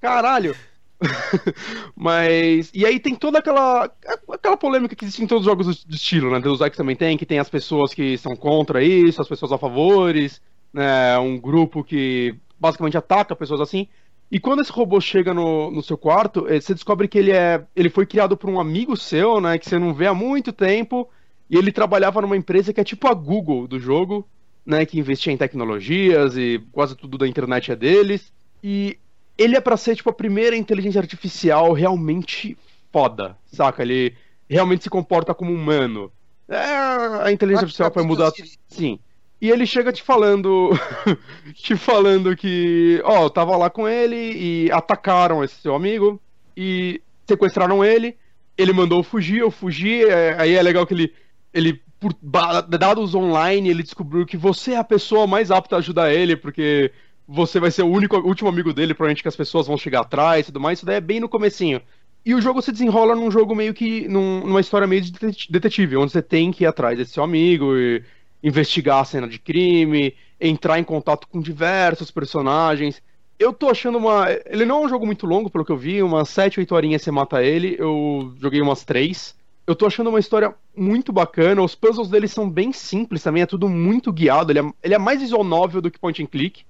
Caralho. Mas. E aí tem toda aquela. aquela polêmica que existe em todos os jogos do estilo, né? Deus Ex também tem, que tem as pessoas que são contra isso, as pessoas a favores, né? Um grupo que basicamente ataca pessoas assim. E quando esse robô chega no, no seu quarto, eh, você descobre que ele é. Ele foi criado por um amigo seu, né? Que você não vê há muito tempo. E ele trabalhava numa empresa que é tipo a Google do jogo, né? Que investia em tecnologias e quase tudo da internet é deles. E ele é pra ser, tipo, a primeira inteligência artificial realmente foda, saca? Ele realmente se comporta como humano. É, a inteligência artificial vai mudar. Sim. E ele chega te falando. te falando que. Ó, eu tava lá com ele e atacaram esse seu amigo e sequestraram ele. Ele mandou eu fugir, eu fugi. é, aí é legal que ele. Ele, por dados online, ele descobriu que você é a pessoa mais apta a ajudar ele, porque você vai ser o único, último amigo dele, provavelmente que as pessoas vão chegar atrás e tudo mais. Isso daí é bem no comecinho. E o jogo se desenrola num jogo meio que. num- numa história meio de det- detetive, onde você tem que ir atrás desse seu amigo e investigar a cena de crime, entrar em contato com diversos personagens. Eu tô achando uma. Ele não é um jogo muito longo, pelo que eu vi, umas 7, 8 horinhas você mata ele. Eu joguei umas 3. Eu tô achando uma história muito bacana. Os puzzles dele são bem simples também, é tudo muito guiado. Ele é, ele é mais visual do que point and click.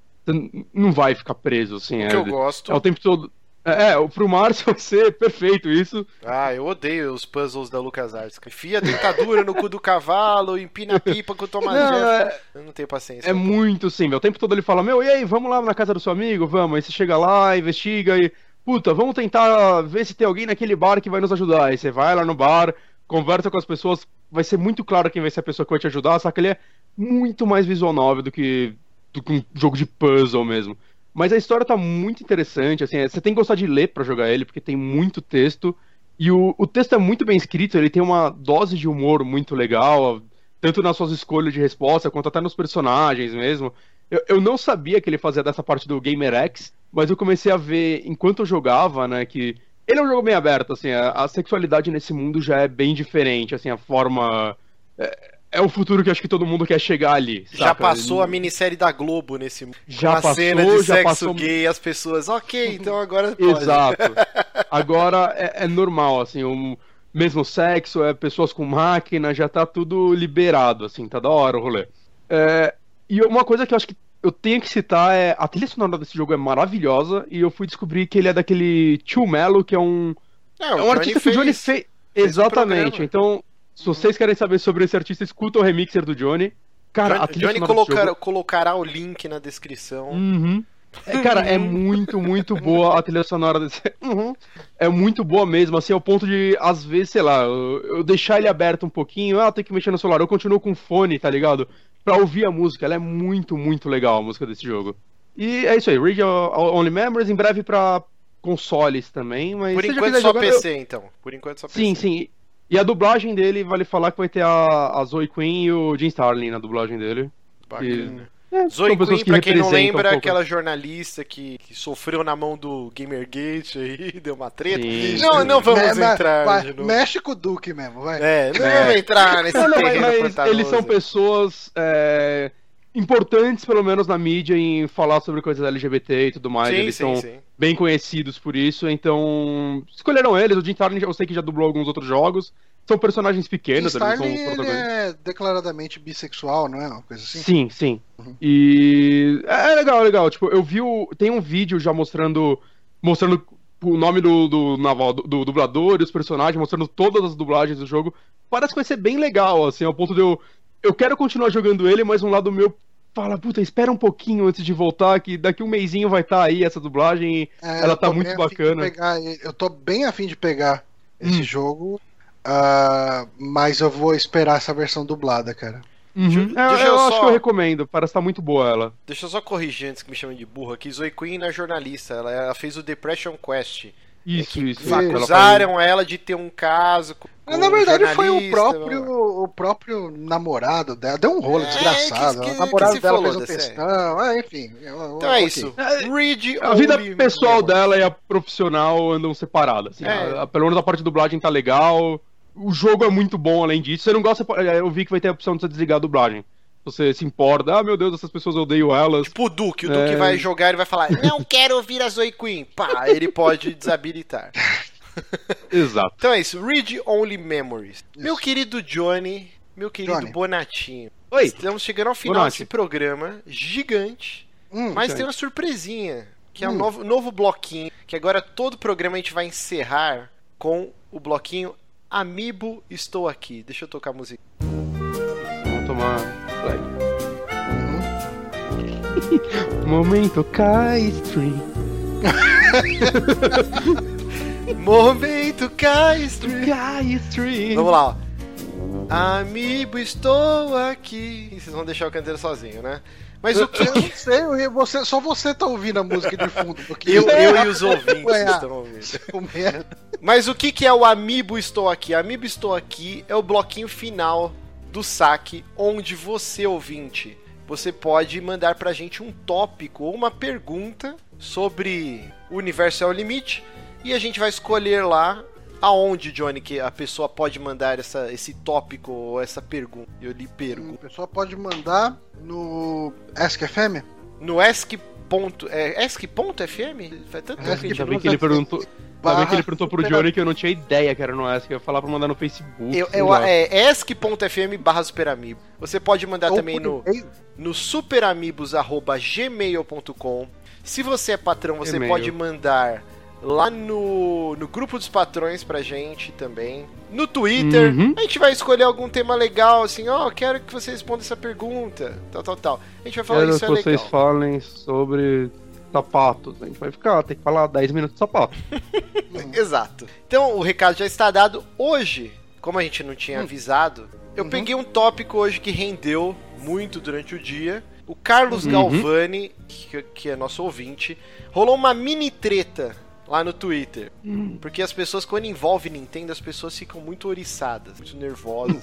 Não vai ficar preso, assim. O é, que eu gosto. é o tempo todo. É, é, pro Márcio vai ser perfeito isso. Ah, eu odeio os puzzles da LucasArts. Enfia a dentadura no cu do cavalo, empina a pipa com o Thomas Não, Jefferson. é, Eu não tenho paciência. é muito simples. O tempo todo ele fala: Meu, e aí, vamos lá na casa do seu amigo? Vamos. Aí você chega lá, investiga e. Puta, vamos tentar ver se tem alguém naquele bar que vai nos ajudar. Aí você vai lá no bar, conversa com as pessoas, vai ser muito claro quem vai ser a pessoa que vai te ajudar, só que ele é muito mais visual novel do que, do que um jogo de puzzle mesmo. Mas a história tá muito interessante, assim, é- você tem que gostar de ler pra jogar ele, porque tem muito texto. E o, o texto é muito bem escrito, ele tem uma dose de humor muito legal, tanto nas suas escolhas de resposta, quanto até nos personagens mesmo. Eu, eu não sabia que ele fazia dessa parte do Gamer X, mas eu comecei a ver enquanto eu jogava, né, que ele é um jogo bem aberto, assim, a, a sexualidade nesse mundo já é bem diferente, assim, a forma. É, é o futuro que acho que todo mundo quer chegar ali. Já saca? passou a minissérie da Globo nesse Já uma passou, cena de já sexo passou- gay, as pessoas, ok, então agora pode. Exato. Agora é, é normal, assim, o mesmo sexo, é pessoas com máquina, já tá tudo liberado, assim, tá da hora o rolê. É, e uma coisa que eu acho que eu tenho que citar é a trilha sonora desse jogo é maravilhosa e eu fui descobrir que ele é daquele Tio Mello, que é um, É, é um artista que o Johnny fez. Exatamente. programa. Então, se vocês querem saber sobre esse artista, escuta o remixer do Johnny. Cara, a Johnny, Johnny colocar- colocará o link na descrição. Uhum. É, cara, é muito, muito boa a trilha sonora desse. Uhum. É muito boa mesmo, assim, ao ponto de, às vezes, sei lá, eu, eu deixar ele aberto um pouquinho, ah, tem que mexer no celular, eu continuo com fone, tá ligado? Pra ouvir a música, ela é muito, muito legal a música desse jogo. E é isso aí, Read Only Memories, em breve pra consoles também, mas Por enquanto só jogar, eu- PC, então. Por enquanto só PC. Sim, sim. E a dublagem dele, vale falar que vai ter a, a Zoe Quinn e o Jim Starlin na dublagem dele. Bacana. É, Zoe são pessoas Quinn, pra quem não representam um lembra, pouco- aquela jornalista que, que sofreu na mão do Gamergate aí, deu uma treta. Sim, não, sim. não vamos Me- me- entrar novo. Mexe com o Duke mesmo, vai. É, não É. vamos entrar nesse Não, não, mas, mas eles são pessoas é, importantes, pelo menos na mídia, em falar sobre coisas LGBT e tudo mais. Sim, eles sim, são sim. bem conhecidos por isso, então escolheram eles. O Jim Starlin eu sei que já dublou alguns outros jogos. São personagens pequenos, eles Starlin, são os ele é declaradamente bissexual, não é? Uma coisa assim? Sim, sim. Uhum. E é legal, legal. Tipo, eu vi o... tem um vídeo já mostrando mostrando o nome do, do naval do, do dublador e os personagens, mostrando todas as dublagens do jogo. Parece que vai ser bem legal, assim, ao ponto de eu eu quero continuar jogando ele, mas um lado meu fala, puta, espera um pouquinho antes de voltar, que daqui um mêsinho vai estar aí essa dublagem. e É, Ela eu tá muito bacana. pegar eu tô bem afim de pegar esse Hum. jogo, ah, mas eu vou esperar essa versão dublada, cara. Uhum. Deixa- É, deixa eu eu acho só- que eu recomendo, parece estar muito boa ela. Deixa eu só corrigir antes que me chamem de burro aqui. Zoe Queen é jornalista, ela, ela fez o Depression Quest. Isso, isso. Isso. Ela Acusaram ela de ter um caso com Mas, na verdade foi o próprio, o próprio namorado dela. Deu um rolo É, desgraçado. que- que- o namorado que dela fez um textão. Ah, enfim. eu- Então é isso. Read A vida pessoal dela e a profissional andam separadas. Assim, É. A- a- pelo menos a parte de dublagem tá legal. O jogo é muito bom além disso. Você não gosta, pode- eu vi que vai ter a opção de você desligar a dublagem. Você se importa, ah meu Deus, essas pessoas eu odeio elas. Tipo o Duke, o Duke É. vai jogar e vai falar: Não quero ouvir a Zoe Queen. Pá, ele pode desabilitar. Exato. Então é isso, Read Only Memories. Meu querido Johnny, meu querido Johnny. Bonatinho. Oi. Estamos chegando ao final Bonatti. desse programa gigante, Hum, mas tem uma surpresinha, que é um Hum. novo, novo bloquinho, que agora todo programa a gente vai encerrar com o bloquinho Amiibo Estou Aqui. Deixa eu tocar a música. Vamos tomar flag. uhum. Momento Kai Stream. Momento Castro. Kai Stream. Vamos lá, ó. Amiibo, estou aqui. E vocês vão deixar eu cantando sozinho, né? Mas o que. Eu não sei, eu- você, só você tá ouvindo a música de fundo. Porque Eu, eu e os ouvintes estão ouvindo. Mas o que, que é o Amiibo Estou Aqui? Amiibo Estou Aqui é o bloquinho final do saque, onde você, ouvinte, você pode mandar pra gente um tópico ou uma pergunta sobre o universo é o limite e a gente vai escolher lá aonde, Johnny, que a pessoa pode mandar essa, esse tópico ou essa pergunta. Eu lhe A pergunto. pessoa pode mandar no Ask FM? No ask. Ponto, é, ask.fm? Faz tanto tempo que a gente Ainda bem que ele perguntou. Bem que ele perguntou pro Johnny que eu não tinha ideia que era no Ask. Eu ia falar pra mandar no Facebook. Eu, eu, é ask.fm barra superamibo. Você pode mandar Ou também no, no superamigos.gmail.com. Se você é patrão, você E-mail. pode mandar lá no, no grupo dos patrões pra gente também. No Twitter, Uhum. a gente vai escolher algum tema legal, assim, ó, quero que você responda essa pergunta, tal, tal, tal. A gente vai falar Quero isso que é vocês legal. falem sobre sapatos. A gente vai ficar, tem que falar 10 minutos de sapato. Exato. Então o recado já está dado. Hoje, como a gente não tinha avisado, eu Uhum. peguei um tópico hoje que rendeu muito durante o dia. O Carlos Uhum. Galvani, que, que é nosso ouvinte, rolou uma mini treta lá no Twitter. Porque as pessoas, quando envolve Nintendo, as pessoas ficam muito oriçadas, muito nervosas.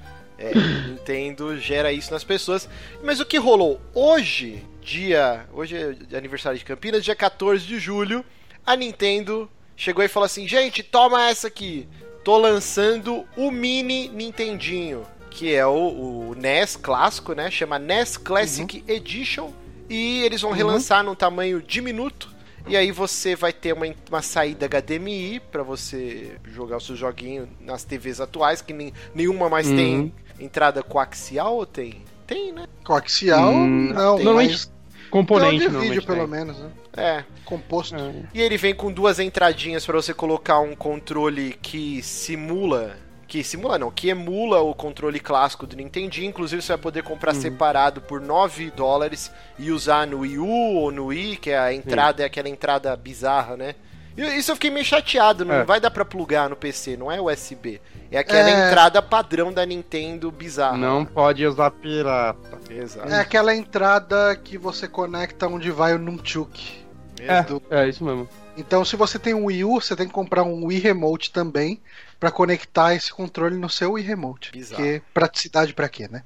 é, Nintendo gera isso nas pessoas. Mas o que rolou hoje, dia. Hoje é aniversário de Campinas, dia 14 de julho, a Nintendo chegou e falou assim: gente, toma essa aqui. Tô lançando o mini Nintendinho, que é o, o NES clássico, né? Chama NES Classic Edition. E eles vão relançar num tamanho diminuto. E aí você vai ter uma, uma saída HDMI para você jogar o seu joguinho nas TVs atuais, que nem, nenhuma mais Uhum. tem entrada coaxial ou tem? Tem, né? Coaxial? Hum, não, tem. Normalmente, mas componente, um normalmente vídeo, pelo tem. menos, né? É. Composto. É. E ele vem com duas entradinhas para você colocar um controle que simula. Que simula não, que emula o controle clássico do Nintendinho. Inclusive você vai poder comprar separado por 9 dólares e usar no Wii U ou no Wii, que é a entrada, é aquela entrada bizarra, né? Isso eu fiquei meio chateado, não É. vai dar pra plugar no PC, não é USB. É aquela É. entrada padrão da Nintendo bizarra. Não pode usar pirata. Exato. É aquela entrada que você conecta onde vai o Nunchuk. É, Do- é isso mesmo. Então, se você tem um Wii U, você tem que comprar um Wii Remote também pra conectar esse controle no seu Wii Remote. Bizarro. Porque praticidade pra quê, né?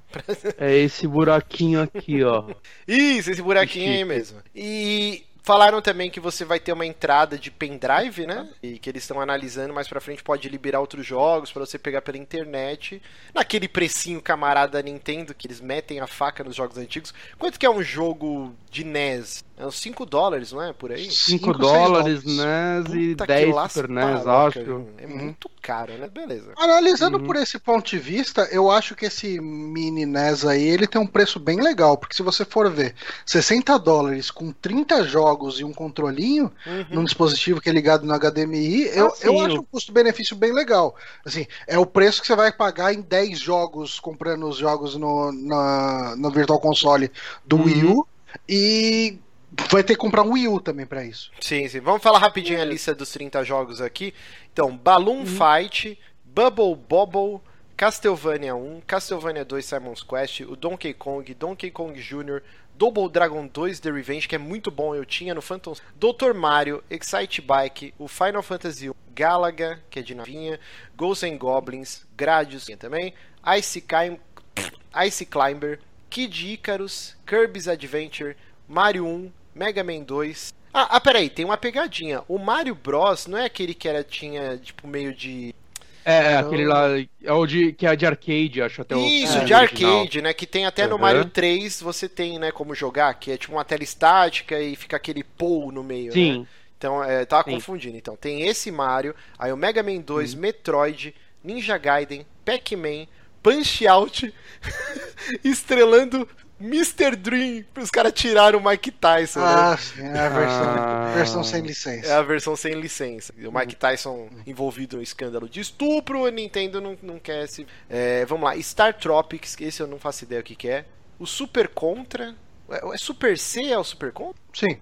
É esse buraquinho aqui, ó. Isso, esse buraquinho aí mesmo. E falaram também que você vai ter uma entrada de pendrive, né? E que eles estão analisando mais pra frente pode liberar outros jogos pra você pegar pela internet. Naquele precinho camarada da Nintendo que eles metem a faca nos jogos antigos. Quanto que é um jogo de NES? É uns 5 dólares, não é? Por aí? 5 Cinco, seis dólares, dólares. NES e Puta que 10 lasca Super NES, acho. É Uhum. muito caro, né? Beleza. Analisando Uhum. por esse ponto de vista, eu acho que esse mini NES aí, ele tem um preço bem legal, porque se você for ver 60 dólares com 30 jogos e um controlinho Uhum. num dispositivo que é ligado no HDMI, eu, Ah, sim, eu acho eu- um custo-benefício bem legal. Assim, é o preço que você vai pagar em 10 jogos, comprando os jogos no, na, no Virtual Console do Uhum. Wii U, e vai ter que comprar um Wii U também pra isso. Sim, sim. Vamos falar rapidinho a lista dos 30 jogos aqui. Então, Balloon Fight, Bubble Bobble, Castlevania 1, Castlevania 2 Simon's Quest, o Donkey Kong, Donkey Kong Jr., Double Dragon 2 The Revenge, que é muito bom, eu tinha no Phantom, Dr. Mario, Excite Bike, o Final Fantasy 1, Galaga, que é de navinha, Ghosts and Goblins, Gradius também, Ice, Clim Ice Climber, Kid Icarus, Kirby's Adventure, Mario 1, Mega Man 2. Ah, ah, peraí, tem uma pegadinha. O Mario Bros não é aquele que era tinha tipo meio de É, é aquele lá. É o de, que é de arcade, acho até o. Isso, é, de original. arcade, né? Que tem até no Uhum. Mario 3 você tem, né, como jogar, que é tipo uma tela estática e fica aquele pou no meio, né? Sim. Então, é, tava Sim. confundindo. Então, tem esse Mario, aí o Mega Man 2, Metroid, Ninja Gaiden, Pac-Man, Punch Out, estrelando Mr. Dream. Os caras tiraram o Mike Tyson, né? Ah, sim, é a versão, Ah. versão sem É licença. a versão sem licença. O Mike Tyson envolvido no escândalo de estupro, a Nintendo não, não quer se. É, vamos lá, Star Tropics, esse eu não faço ideia o que, que é. O Super Contra. É, é Super C é o Super Contra? Sim.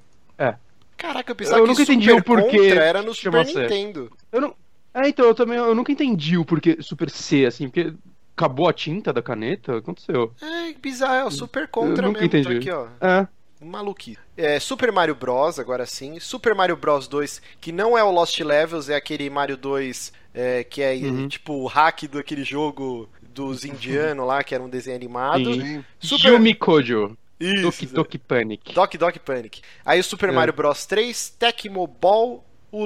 Caraca, eu pensava Eu que nunca Super entendi o porquê Contra era no Super. Nintendo. Eu não. É, então, eu também eu nunca entendi o porquê Super C, assim, porque acabou a tinta da caneta? O que aconteceu? É, bizarro, é o Super Contra nunca mesmo. Tá entendi. aqui, ó. É. Maluquice. É, Super Mario Bros, agora sim. Super Mario Bros 2, que não é o Lost Levels, é aquele Mario 2 é, que é Uhum. tipo o hack daquele jogo dos indianos lá, que era um desenho animado. Sim. Super- Yumi Kojo. Isso. Toki Toki Panic. Doc Doc Panic. Aí o Super É. Mario Bros 3, Tecmo Ball, o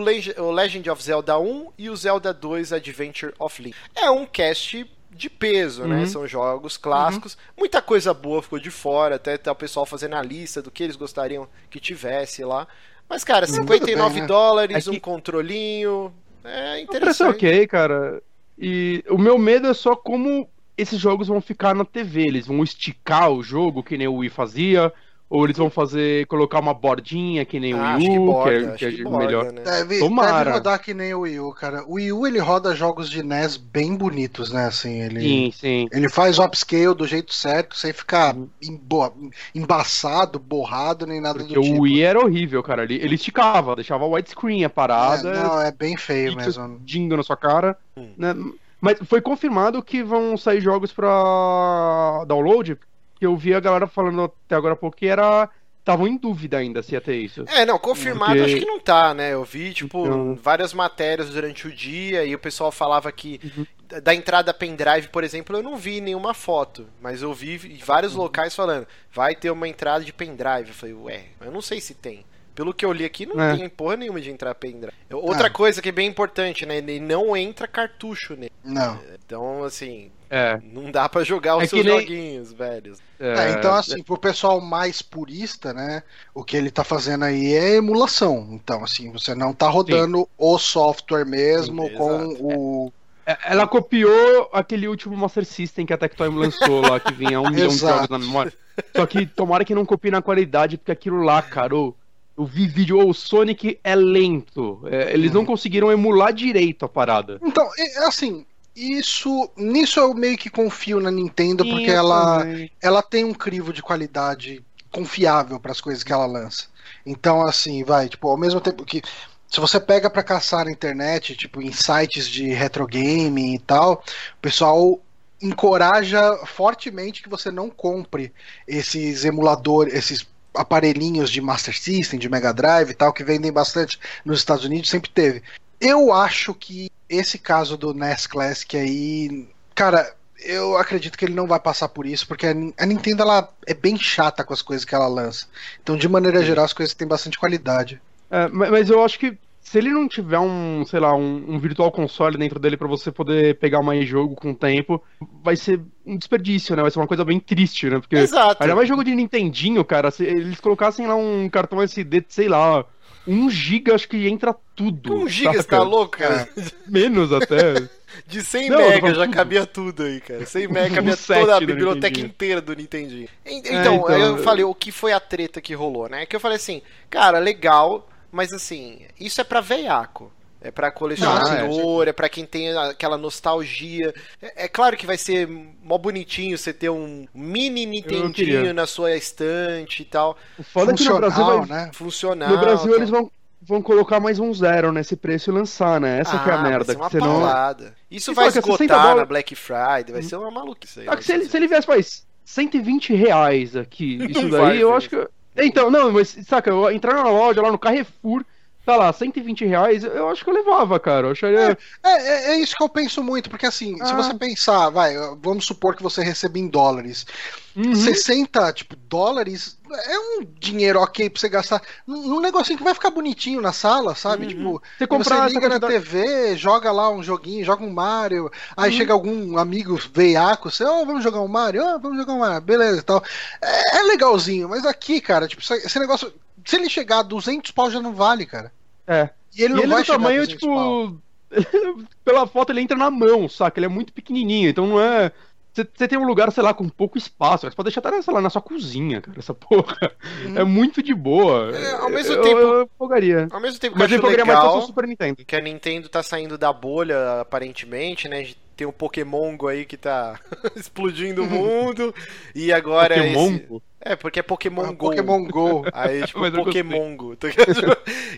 Legend of Zelda 1 e o Zelda 2 Adventure of Link. É um cast de peso, né? Uhum. São jogos clássicos. Muita coisa boa ficou de fora, até tá o pessoal fazendo a lista do que eles gostariam que tivesse lá. Mas, cara, tudo 59 bem, né? dólares, É que- um controlinho. É é interessante. ok, cara. E o meu medo é só como esses jogos vão ficar na TV. Eles vão esticar o jogo, que nem o Wii fazia. Ou eles vão fazer, colocar uma bordinha, que nem Ah, o Wii que U, borda, que é, acho que é que borda, melhor. né? Deve, Tomara. deve rodar que nem o Wii U, cara. O Wii U ele roda jogos de NES bem bonitos, né? Assim, ele, Sim, sim. ele faz o upscale do jeito certo, sem ficar Uhum. embo- embaçado, borrado, nem nada Porque do tipo. o Wii era horrível, cara. Ele, ele esticava, deixava widescreen a parada. É, não, é bem feio mesmo. explodindo na sua cara. Hum. né? Mas foi confirmado que vão sair jogos pra download, que eu vi a galera falando até agora há pouco que era. Estavam em dúvida ainda se ia ter isso. É, não, confirmado Porque- acho que não tá, né? Eu vi, tipo, Então- várias matérias durante o dia e o pessoal falava que Uhum. da- da entrada pendrive, por exemplo, eu não vi nenhuma foto, mas eu vi em vários Uhum. locais falando, vai ter uma entrada de pendrive. Eu falei, ué, eu não sei se tem. Pelo que eu li aqui, não É. tem porra nenhuma de entrar pendrive. Outra Ah. coisa que é bem importante, né? Ele não entra cartucho nele. Não. Então, assim, É. não dá pra jogar os É seus nem- joguinhos, velhos. É, então, assim, pro pessoal mais purista, né? O que ele tá fazendo aí é emulação. Então, assim, você não tá rodando o software mesmo Sim, com exato. o. É, Ela copiou aquele último Master System que a Tectoy lançou lá, que vinha um milhão de jogos na memória. Só que tomara que não copie na qualidade, porque aquilo lá, cara, eu, eu vi vídeo, ô, o Sonic é lento. É, eles não conseguiram emular direito a parada. Então, é, assim, isso. Nisso eu meio que confio na Nintendo, porque eu ela. ela tem um crivo de qualidade confiável para as coisas que ela lança. Então, assim, vai, tipo, ao mesmo tempo que se você pega para caçar na internet, tipo, em sites de retro gaming e tal, o pessoal encoraja fortemente que você não compre esses emuladores, esses aparelhinhos de Master System, de Mega Drive e tal, que vendem bastante nos Estados Unidos, sempre teve. Eu acho que esse caso do NES Classic aí, cara, eu acredito que ele não vai passar por isso, porque a Nin- a Nintendo ela é bem chata com as coisas que ela lança. Então, de maneira geral, as coisas têm bastante qualidade. É, ma- mas eu acho que se ele não tiver um, sei lá, um, um virtual console dentro dele pra você poder pegar mais jogo com o tempo, vai ser um desperdício, né? Vai ser uma coisa bem triste, né? Porque Exato. ainda mais jogo de Nintendinho, cara, se eles colocassem lá um cartão SD, de, sei lá, 1 GB, acho que entra tudo. Um giga, você tá louco, cara? Menos até. De 100 Não, mega já tudo. cabia tudo aí, cara. 100 mega cabia toda a biblioteca inteira do Nintendinho. En- É, Então, então, eu eu- falei o que foi a treta que rolou, né? Que eu falei assim, cara, legal, mas assim, isso é pra veiaco. É pra colecionador, é pra quem tem aquela nostalgia. É, é claro que vai ser mó bonitinho você ter um mini Nintendinho na sua estante e tal. O foda é que no Brasil Funcional, vai, né? Funcional. No Brasil tal. eles vão, vão colocar mais um zero nesse preço e lançar, né? Essa que é a Ah, merda. Vai ser uma que senão... Isso E vai é 60 esgotar na dólares- Black Friday, vai ser uma maluquice aí. Só que se ele, se ele viesse, faz 120 reais aqui, isso daí, vai eu acho que. Então, não, mas saca, eu entrar na loja lá no Carrefour, tá lá, 120 reais, eu acho que eu levava, cara. Eu acharia. É, é, é isso que eu penso muito, porque assim, se Ah. você pensar, vai, vamos supor que você recebe em dólares. Uhum. 60, tipo, dólares é um dinheiro ok pra você gastar num negocinho que vai ficar bonitinho na sala, sabe? Uhum. Tipo, Você comprar você liga na quantidade- TV, joga lá um joguinho, joga um Mario, aí Uhum. chega algum amigo veiaco, você, ó, vamos jogar um Mario, ó, vamos jogar um Mario, beleza e tal. É, é legalzinho, mas aqui, cara, tipo, esse negócio, se ele chegar a 200 pau já não vale, cara. É. E ele E não ele vai a tamanho, 200 pau. tipo. Pela foto ele entra na mão, saca? Ele é muito pequenininho, então não é. Você tem um lugar, sei lá, com pouco espaço. Você pode deixar até, sei lá, na sua cozinha, cara, essa porra. Uhum. É muito de boa. É, ao mesmo eu, tempo- Eu, eu empolgaria. Ao mesmo tempo que Mas eu acho empolgaria mais legal o Super Nintendo. que a Nintendo tá saindo da bolha, aparentemente, né? Tem o Pokémon Go aí que tá explodindo o mundo. E agora esse... Pokémon? É, porque é Pokémon Ah, Go. Pokémon Go. Aí, tipo. Pokémon Go. tá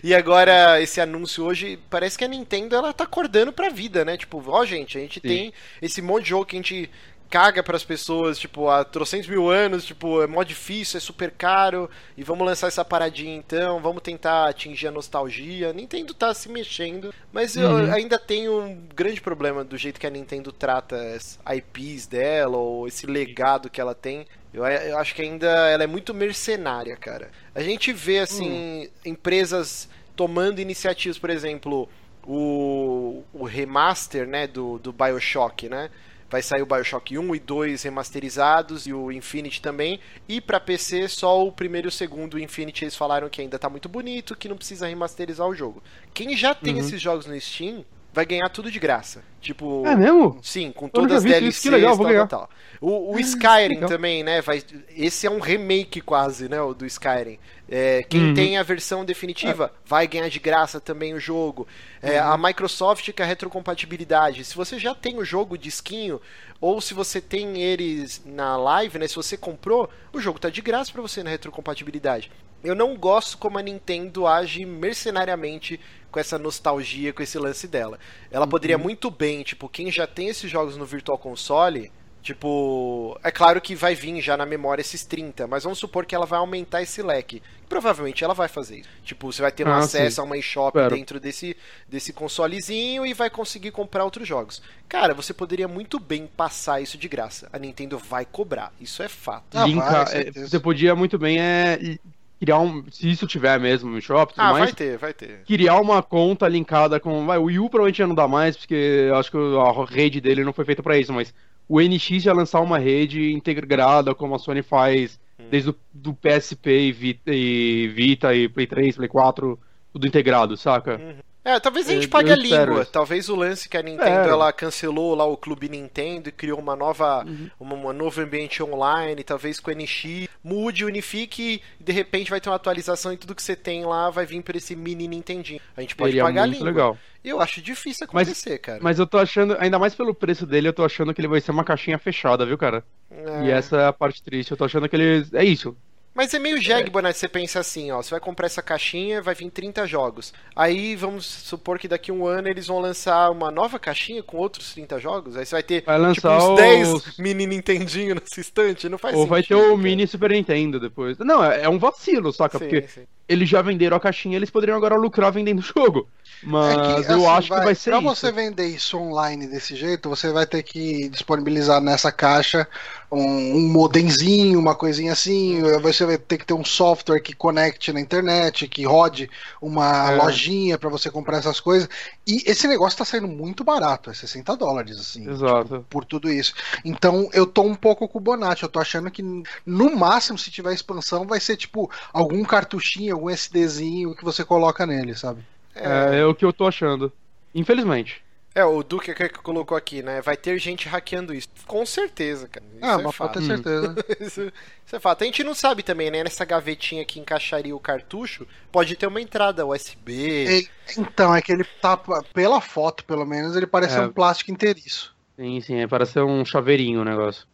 e agora, esse anúncio hoje, parece que a Nintendo, ela tá acordando pra vida, né? Tipo, ó, gente, a gente Sim. tem esse monte de jogo que a gente caga pras pessoas, tipo, há trocentos mil anos, tipo, é mó difícil, é super caro, e vamos lançar essa paradinha então, vamos tentar atingir a nostalgia. A Nintendo tá se mexendo, mas eu Uhum. ainda tenho um grande problema do jeito que a Nintendo trata as IPs dela, ou esse legado que ela tem. Eu, eu acho que ainda ela é muito mercenária, cara. A gente vê, assim, empresas tomando iniciativas, por exemplo, o, o remaster, né, do, do Bioshock, né? Vai sair o Bioshock 1 e 2 remasterizados e o Infinity também. E pra PC, só o primeiro e o segundo o Infinity eles falaram que ainda tá muito bonito, que não precisa remasterizar o jogo. Quem já tem Uhum. esses jogos no Steam vai ganhar tudo de graça. Tipo, É mesmo? Sim, com todas as isso, DLCs que legal, tal, ganhar. tal, tal. O, o Skyrim legal. também, né? Vai, esse é um remake quase, né? O do Skyrim. É, quem Uhum. tem a versão definitiva vai ganhar de graça também o jogo. É, Uhum. A Microsoft com a retrocompatibilidade. Se você já tem o jogo disquinho, ou se você tem eles na live, né? Se você comprou, o jogo tá de graça pra você na retrocompatibilidade. Eu não gosto como a Nintendo age mercenariamente com essa nostalgia, com esse lance dela. Ela poderia muito bem, tipo, quem já tem esses jogos no Virtual Console, tipo, é claro que vai vir já na memória esses 30, mas vamos supor que ela vai aumentar esse leque. Provavelmente ela vai fazer isso. Tipo, você vai ter um Ah, acesso sim. a uma eShop dentro desse, desse consolezinho e vai conseguir comprar outros jogos. Cara, você poderia muito bem passar isso de graça. A Nintendo vai cobrar, isso é fato. Ah, Linka, vai, é, você podia muito bem é, criar um. Se isso tiver mesmo no shopping, tudo Ah, mais, vai ter, vai ter. criar uma conta linkada com. Vai, o Wii U provavelmente já não dá mais, porque eu acho que a rede dele não foi feita pra isso, mas o NX ia lançar uma rede integrada, como a Sony faz Hum. desde o do PSP e Vita, e Vita e Play 3, Play 4, tudo integrado, saca? É, talvez a gente Eu- pague eu a língua. isso. Talvez o lance que a Nintendo É. ela cancelou lá o Clube Nintendo e criou uma nova, Uhum. uma, uma novo ambiente online, talvez com o NX, mude, unifique e de repente vai ter uma atualização e tudo que você tem lá vai vir por esse mini Nintendinho. A gente pode Seria pagar a língua. legal. Eu acho difícil Mas- acontecer, cara. Mas eu tô achando, ainda mais pelo preço dele, eu tô achando que ele vai ser uma caixinha fechada, viu, cara? É. E essa é a parte triste. Eu tô achando que ele. É isso. Mas é meio jegue, né? Você pensa assim, ó, você vai comprar essa caixinha, vai vir 30 jogos. Aí vamos supor que daqui a um ano eles vão lançar uma nova caixinha com outros 30 jogos. Aí você vai ter Vai tipo lançar uns 10 os- mini Nintendinho nesse estante, não faz Ou vai ter sentido, o cara. mini Super Nintendo depois. Não, é, é um vacilo, saca? Sim, Porque sim. Eles já venderam a caixinha, eles poderiam agora lucrar vendendo o jogo. Mas É que, eu assim, acho que vai ser Pra isso. você vender isso online desse jeito, você vai ter que disponibilizar nessa caixa um, um modemzinho, uma coisinha assim. Você vai ter que ter um software que conecte na internet, que rode uma É. lojinha pra você comprar essas coisas. E esse negócio tá saindo muito barato, é 60 dólares, assim. Exato. tipo, por tudo isso. Então eu tô um pouco com o Bonatti. Eu tô achando que no máximo, se tiver expansão, vai ser tipo algum cartuchinho, algum SDzinho que você coloca nele, sabe? É, é o que eu tô achando. Infelizmente. É, o Duque que colocou aqui, né? Vai ter gente hackeando isso. Com certeza, cara. Isso ah, é mas pode fato. ter certeza. Isso, isso é fato. A gente não sabe também, né? Nessa gavetinha que encaixaria o cartucho, pode ter uma entrada USB. E- Então, é que ele tá, pela foto pelo menos, ele parece É. um plástico inteiriço. Sim, sim, é, parece ser um chaveirinho o negócio.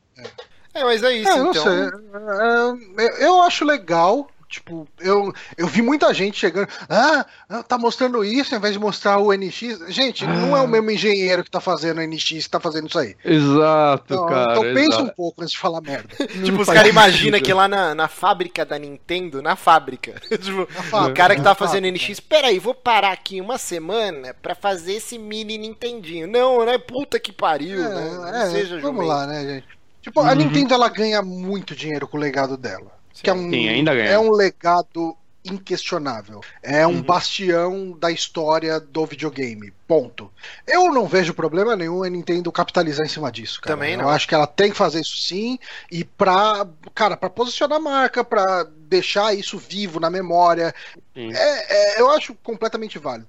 É, mas é isso, É, eu não então. sei. É, eu- eu acho legal Tipo, eu, eu vi muita gente chegando. Ah, tá mostrando isso ao invés de mostrar o NX. Gente, não é o mesmo engenheiro que tá fazendo o NX que tá fazendo isso aí. Exato, Então, cara. então pensa exato. um pouco antes de falar merda. Tipo, os caras imaginam que lá na, na fábrica da Nintendo, na fábrica, tipo, fábrica, o cara que na tá fazendo. NX, peraí, vou parar aqui uma semana pra fazer esse mini Nintendinho. Não, né? Puta que pariu, né? Não É, é, seja vamos jumento. lá, né, gente? Tipo, a Uhum. Nintendo ela ganha muito dinheiro com o legado dela. Que é um, Sim, ainda ganha. é um legado inquestionável. É um Uhum. bastião da história do videogame. Ponto. Eu não vejo problema nenhum a Nintendo capitalizar em cima disso, cara. Também Eu não. acho que ela tem que fazer isso sim e pra, cara, para posicionar a marca, pra deixar isso vivo na memória, é, é, eu acho completamente válido.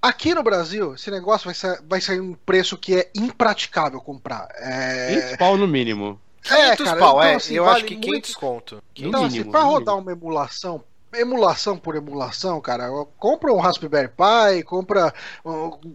Aqui no Brasil, esse negócio vai, sa- vai sair um preço que é impraticável comprar. É, 500 pau no mínimo. 500 cara, pau, então, é. assim, eu vale acho que muito- 500 conto. Então, assim, mínimo, pra no rodar mínimo. uma emulação, emulação por emulação, cara, compra um Raspberry Pi, compra.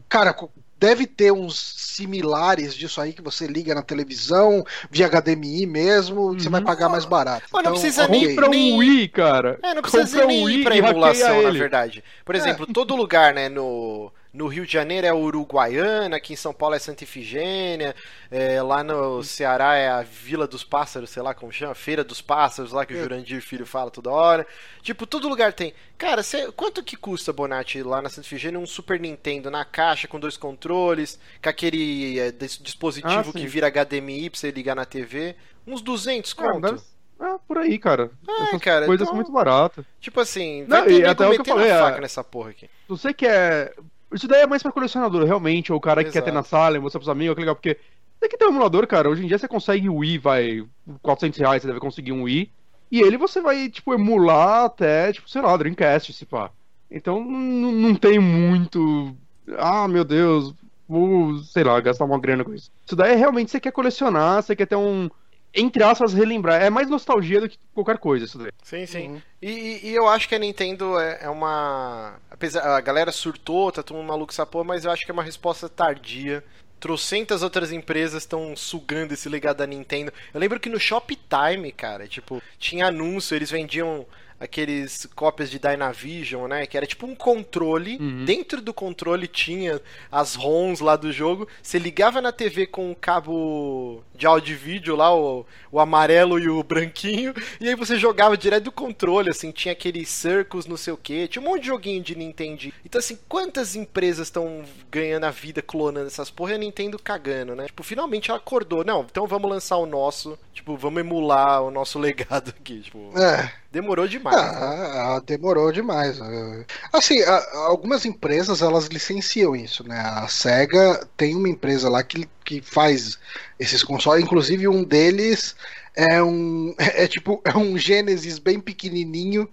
Cara, deve ter uns similares disso aí que você liga na televisão, via HDMI mesmo, que você vai Uhum. pagar mais barato. Mas não Então, precisa ok. nem- Compra nem- um Wii, cara. É, não precisa Compra ser um nem Wii ir pra emulação, na verdade. Por É. exemplo, todo lugar, né, no, no Rio de Janeiro é Uruguaiana, aqui em São Paulo é Santa Ifigênia, é, lá no Ceará é a Vila dos Pássaros, sei lá como chama, Feira dos Pássaros, lá que o É. Jurandir Filho fala toda hora. Tipo, todo lugar tem. Cara, cê- quanto que custa, Bonatti, lá na Santa Ifigênia, um Super Nintendo na caixa, com dois controles, com aquele é, dis- dispositivo Ah, que vira HDMI pra você ligar na TV? Uns 200 Ah, conto. deve- Ah, por aí, cara. É, Essas cara, coisas então- são muito baratas. Tipo assim, Não, vai ter e nego até o que eu falei, é- faca nessa porra aqui. Se você quer. Isso daí é mais pra colecionador, realmente, ou o cara que quer ter na Exato. sala e mostrar pros amigos, que legal, porque tem que ter um emulador, cara. Hoje em dia você consegue o Wii, vai. 400 reais você deve conseguir um Wii. E ele você vai, tipo, emular até, tipo, sei lá, Dreamcast, se pá. Então não não tem muito. Ah, meu Deus, vou, sei lá, gastar uma grana com isso. Isso daí é realmente você quer colecionar, você quer ter um. Entre aspas, relembrar. É mais nostalgia do que qualquer coisa, isso daí. Sim, sim. Uhum. E, e- eu acho que a Nintendo é, é uma. Apesar, a galera surtou, tá todo mundo maluco essa porra, mas eu acho que é uma resposta tardia. Trocentas outras empresas estão sugando esse legado da Nintendo. Eu lembro que no Shoptime, cara, tipo, tinha anúncio, eles vendiam aqueles cópias de Dynavision, né? Que era tipo um controle. Uhum. Dentro do controle tinha as ROMs lá do jogo. Você ligava na TV com o cabo de áudio e vídeo lá, o, o amarelo e o branquinho. E aí você jogava direto do controle, assim. Tinha aqueles Circus, não sei o que. Tinha um monte de joguinho de Nintendo. Então, assim, quantas empresas estão ganhando a vida clonando essas porra e a Nintendo cagando, né? Tipo, finalmente ela acordou. Não, então vamos lançar o nosso. Tipo, vamos emular o nosso legado aqui. Tipo, É. demorou demais. né? Ah, demorou demais. Ah, Assim, algumas empresas elas licenciam isso, né? A Sega tem uma empresa lá que, que faz esses consoles, inclusive um deles é um é tipo é um Genesis bem pequenininho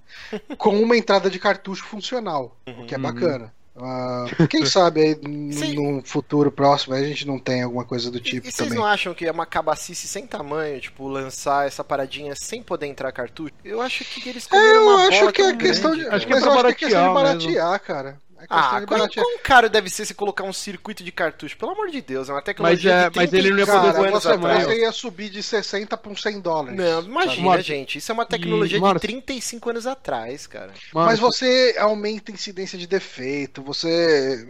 com uma entrada de cartucho funcional, o que é Uhum. bacana. Ah, quem sabe aí n- Sim. no futuro próximo aí a gente não tem alguma coisa do tipo e vocês também. não acham que é uma cabacice sem tamanho, tipo, lançar essa paradinha sem poder entrar cartucho? Eu acho que eles É, comeram eu uma acho bola que é tão questão de. Acho que é mas pra eu acho que é questão de baratear mesmo. baratear, cara. É Ah, de quão, caro deve ser se colocar um circuito de cartucho? Pelo amor de Deus, é uma tecnologia Mas é- de mas ele não ia 35 poder Cara, anos você, atrás. você ia subir de 60 para 100 dólares. Não, imagina, Márcio, gente. Isso é uma tecnologia de Márcio. 35 anos atrás, cara. Mas você aumenta a incidência de defeito, você.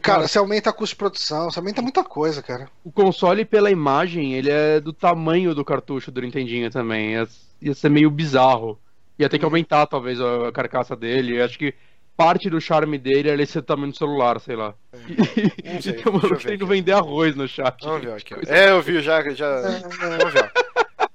Cara, você aumenta a custo de produção, você aumenta muita coisa, cara. O console, pela imagem, ele é do tamanho do cartucho do Nintendinho também. Ia, ia ser meio bizarro. Ia ter que aumentar, talvez, a, a carcaça dele. Eu Acho que parte do charme dele é ele ser do tamanho do celular, sei lá. Não sei, E o maluco aqui. vender arroz no chat. Vamos ver aqui. É, eu vi já. já... Vamos ver.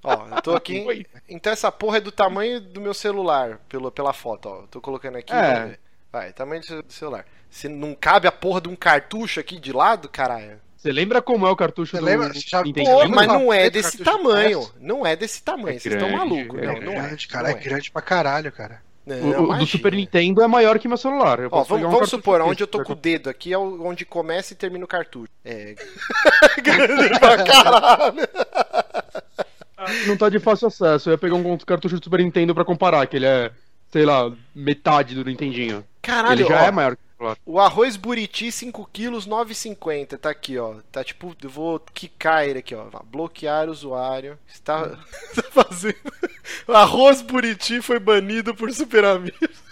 Ó, Ó, eu tô aqui. Oi. Então essa porra é do tamanho do meu celular, pelo, pela foto, ó. Eu tô colocando aqui. É. Vai, tamanho do celular. Se não cabe a porra de um cartucho aqui de lado, caralho. Você lembra como é o cartucho Você do lembra? Já-? Pô, mas uma não é desse tamanho. Não é desse tamanho. É Vocês estão malucos. é Não, É não é. grande, cara, não é grande pra caralho, cara. Não, O, o do. Super Nintendo é maior que meu celular. Eu Ó, vamos, um vamos supor, onde eu tô com o dedo aqui é onde começa e termina o cartucho. É. Pra caralho. Não tá de fácil acesso. Eu ia pegar um cartucho do Super Nintendo pra comparar, que ele é, sei lá, metade do Nintendinho. Caralho, ele já ó, é maior que o celular. O arroz buriti 5 quilos 9,50. Tá aqui, ó. Tá tipo, eu vou quicar ele aqui, ó. Bloquear o usuário. Está, está fazendo. O arroz Buriti foi banido por Super Amigos.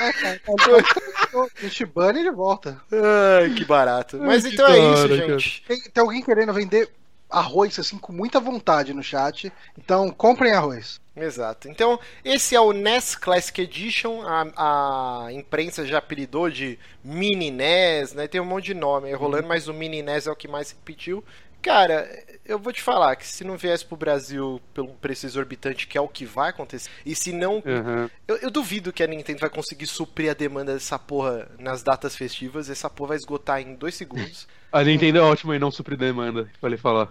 A gente bane e ele volta. Ai, que barato. Mas então é isso, gente. Tem, tem alguém querendo vender arroz assim com muita vontade no chat. Então comprem arroz. Exato. Então, esse é o NES Classic Edition. A, a imprensa já apelidou de Mini NES, né? Tem um monte de nome aí rolando, mas o Mini NES é o que mais se repetiu. Cara, eu vou te falar que se não viesse pro Brasil pelo preço exorbitante, que é o que vai acontecer, e se não. Uhum. Eu, eu duvido que a Nintendo vai conseguir suprir a demanda dessa porra nas datas festivas. Essa porra vai esgotar em dois segundos. A Nintendo é ótima e não suprir demanda, falei falar.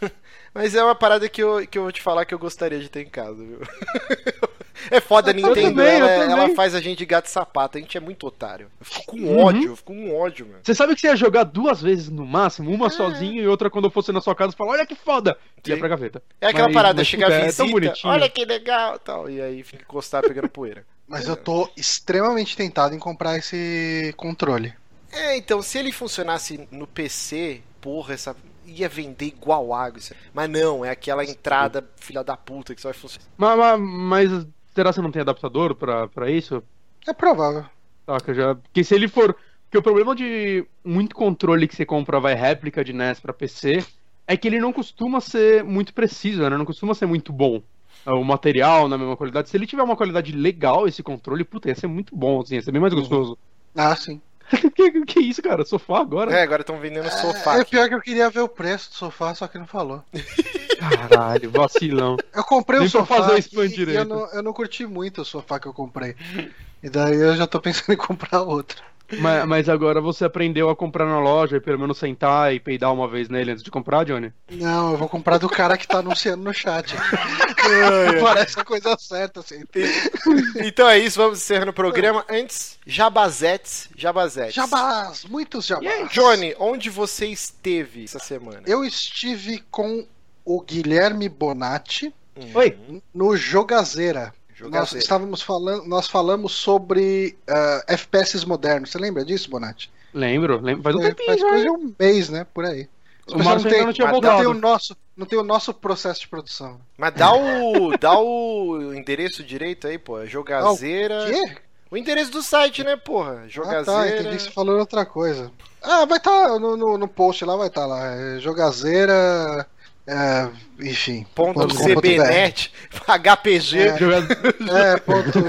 Mas é uma parada que eu, que eu vou te falar que eu gostaria de ter em casa, viu? É foda a Eu Nintendo, também, ela, também. ela faz a gente de gato e sapato, a gente é muito otário. Eu fico com Uhum. ódio, eu fico com ódio, mano. Você sabe que você ia jogar duas vezes no máximo, uma sozinho e outra quando eu fosse na sua casa e falar, olha que foda! Ia Sim. pra gaveta. É aquela Mas- parada, mas, chega puta, a é visita, tão bonitinho. olha que legal tal, e aí fica encostado pegando poeira. Mas eu tô extremamente tentado em comprar esse controle. É, então, se ele funcionasse no PC, porra, essa ia vender igual água. Isso. Mas não, é aquela entrada filha da puta que só vai funcionar. Mas, mas, mas será que você não tem adaptador pra, pra isso? É provável. Saca, já. Porque se ele for. Porque o problema de muito controle que você compra vai réplica de NES pra PC é que ele não costuma ser muito preciso, né? Não costuma ser muito bom. É, O material na mesma qualidade. Se ele tiver uma qualidade legal, esse controle, puta, ia ser muito bom, assim, ia ser bem mais gostoso. Ah, sim. que, que isso, cara? Sofá agora? É, agora estão vendendo sofá. É aqui. pior que eu queria ver o preço do sofá, só que não falou. Caralho, vacilão. Eu comprei Nem um pra sofá fazer o e- spam e direito. eu não, eu não curti muito o sofá que eu comprei. E daí eu já tô pensando em comprar outro. Mas, mas agora você aprendeu a comprar na loja e pelo menos sentar e peidar uma vez nele antes de comprar, Johnny? Não, eu vou comprar do cara que tá anunciando no chat. Parece a coisa certa, assim. Então é isso, vamos encerrando o programa. Antes, jabazetes, jabazetes. Jabás, muitos jabás. Johnny, onde você esteve essa semana? Eu estive com o Guilherme Bonatti Hum, Oi. no Jogazeira. Nós Jogazeira. estávamos falando, nós falamos sobre ah, FPS modernos. Você lembra disso, Bonatti? Lembro, lembro. Faz um É, tempinho faz já. coisa de um mês, né? Por aí. O Márcio ainda não tinha mas não tem o nosso, não tem o nosso processo de produção. Mas dá o, dá o endereço direito aí, pô. Jogazeira. Quê? O endereço do site, né, porra? Ah, tá, Jogazeira. entendi que você falou outra coisa. Ah, vai estar no, no, no post lá, vai estar lá. É, jogazeira. É, enfim. Ponto ponto. CBNet, HPG. É. É, ponto.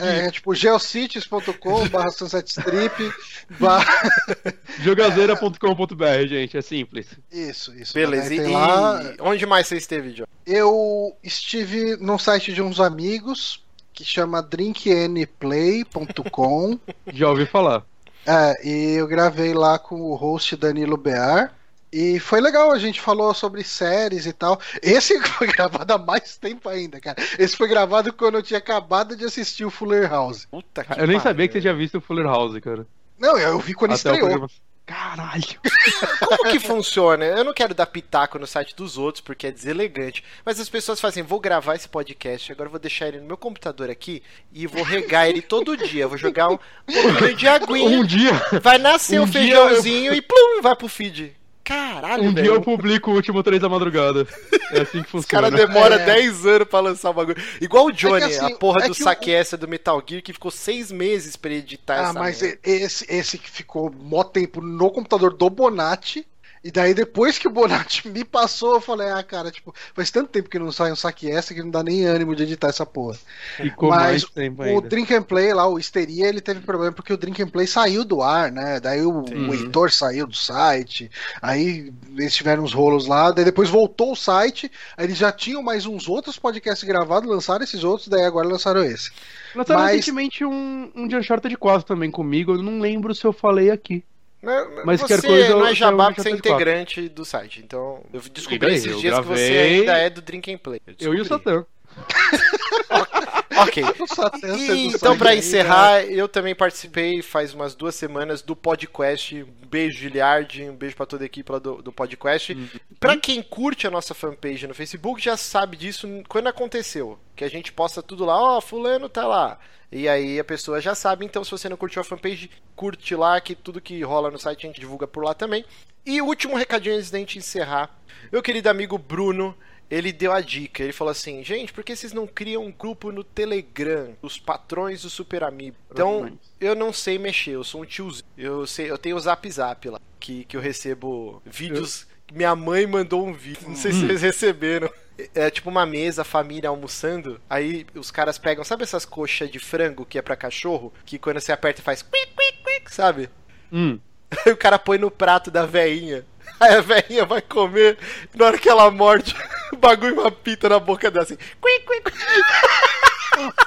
É, tipo, geocities.com barra Sunset Strip barra... Jogazeira.com.br, gente, é simples. Isso, isso. Beleza, e, lá, e onde mais você esteve, John? eu estive num site de uns amigos que chama drinknplay.com Já ouvi falar. é, e eu gravei lá com o host Danilo Bear e foi legal, a gente falou sobre séries e tal. Esse foi gravado há mais tempo ainda, cara. Esse foi gravado quando eu tinha acabado de assistir o Fuller House. Puta que Eu nem pariu. sabia que você tinha visto o Fuller House, cara. Não, eu vi quando Até estreou. Caralho. Como que funciona? Eu não quero dar pitaco no site dos outros porque é deselegante. Mas as pessoas fazem, vou gravar esse podcast, agora eu vou deixar ele no meu computador aqui e vou regar ele todo dia. Eu vou jogar um pouquinho de aguinha. Um dia, Vai nascer um um, feijãozinho e plum, vai pro feed. Caralho, um dia velho. eu publico o último 3 da madrugada. É assim que Os caras funciona. demoram É. 10 anos pra lançar o bagulho. Igual o Johnny, assim, a porra é do que o- do Metal Gear, que ficou 6 meses pra editar Ah, essa mas merda. esse, esse que ficou mó tempo no computador do Bonatti. E daí, depois que o Bonatti me passou, eu falei, ah, cara, tipo, faz tanto tempo que não sai um saque essa que não dá nem ânimo de editar essa porra. Ficou Mas mais tempo o ainda. Drink and Play lá, o Histeria, ele teve problema porque o Drink and Play saiu do ar, né? Daí o, Sim. o Heitor saiu do site, aí eles tiveram uns rolos lá, daí depois voltou o site, aí eles já tinham mais uns outros podcasts gravados, lançaram esses outros, daí agora lançaram esse. Lançaram mas- recentemente um, um de Uncharted 4 também comigo, eu não lembro se eu falei aqui. Mas, Mas você coisa não é jabá porque você é integrante do site. Então, eu descobri esses dias que você ainda é do Drink and Play. Eu Eu e o. Satã. Ok. E- então, aí, encerrar, eu também participei faz umas duas semanas do podcast. Um beijo, Giliard. Um beijo pra toda a equipe lá do, do podcast. Pra quem curte a nossa fanpage no Facebook, já sabe disso quando aconteceu. Que a gente posta tudo lá, ó, fulano tá lá. E aí a pessoa já sabe, então se você não curtiu a fanpage, curte lá, que tudo que rola no site a gente divulga por lá também. E último recadinho antes da gente encerrar. Meu querido amigo Bruno, ele deu a dica. Ele falou assim: gente, por que vocês não criam um grupo no Telegram, os patrões do Super Amiibo? Então, eu não sei mexer, eu sou um tiozinho. Eu, sei, eu tenho o Zap Zap lá, que, que eu recebo vídeos. Minha mãe mandou um vídeo, não sei se vocês receberam. É tipo uma mesa, família almoçando. Aí os caras pegam, sabe essas coxas de frango que é pra cachorro? Que quando você aperta faz quick, quick, quick, sabe? Hum. Aí o cara põe no prato da veinha. Aí a veinha vai comer. Na hora que ela morde, o bagulho apita na boca dela assim. Quick, quick, quick.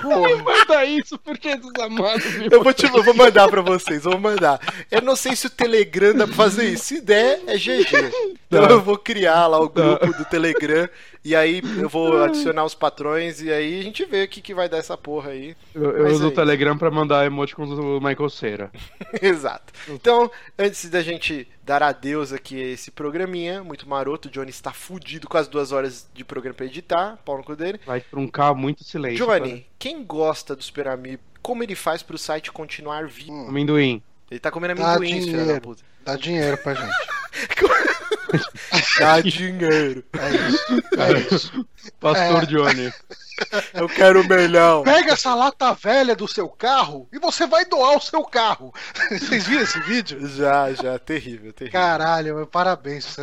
Não manda isso, porque desamado, meu. Eu vou, te, eu vou mandar pra vocês, vou mandar. Eu não sei se o Telegram dá pra fazer isso. Se der, é GG. Então eu vou criar lá o grupo do Telegram. E aí eu vou adicionar os patrões. E aí a gente vê o que, que vai dar essa porra aí. Eu, eu uso é o Telegram pra mandar emoticons do Michael Cera. Exato. Então, antes da gente dar adeus aqui a esse programinha, muito maroto, o Johnny está fudido com as duas horas de programa pra editar, pau no cu dele. Vai truncar muito silêncio. Johnny, quem gosta do Super Amiibo, como ele faz pro site continuar vivo? cara. Amendoim. Ele tá comendo Dá amendoim, filho da dinheiro. puta. Dá dinheiro pra gente. Dá dinheiro. É isso. É isso. Pastor É. Johnny. Eu quero o melhor. Pega essa lata velha do seu carro e você vai doar o seu carro. Vocês viram esse vídeo? Já, já, terrível, terrível. Caralho, mas parabéns.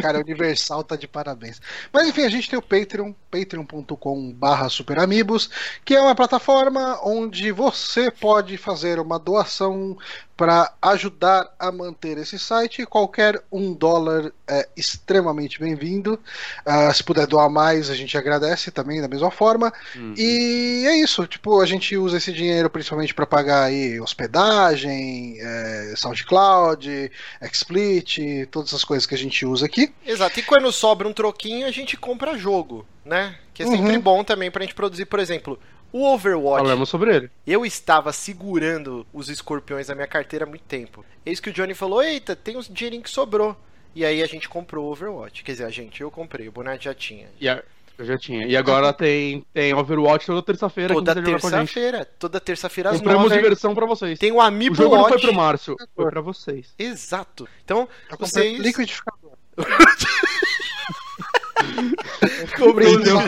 Cara, Universal tá de parabéns. Mas enfim, a gente tem o Patreon, patreon.com barra superamigos, que é uma plataforma onde você pode fazer uma doação para ajudar a manter esse site. Qualquer um dólar é extremamente bem-vindo. Ah, se puder doar mais, a gente agradece também da mesma forma. Hum. E é isso, tipo, a gente usa esse dinheiro principalmente para pagar aí hospedagem, é, SoundCloud, XSplit, todas essas coisas que a gente usa aqui. Exato. E quando sobra um troquinho, a gente compra jogo, né? Que é sempre Uhum. bom também pra gente produzir, por exemplo, o Overwatch. Falamos sobre ele. Eu estava segurando os escorpiões na minha carteira há muito tempo. Eis que o Johnny falou: Eita, tem uns dinheirinho que sobrou. E aí a gente comprou o Overwatch. Quer dizer, a gente, eu comprei, o Bonatti já tinha. E a- Eu já tinha. E agora tem, tem Overwatch toda terça-feira. Toda terça-feira. Toda terça-feira às Compramos nove. diversão pra vocês. Tem o O Amiibo jogo não foi Watch. pro Márcio, foi pra vocês. Exato. Então, Eu vocês. liquidificador. Comprei o Então,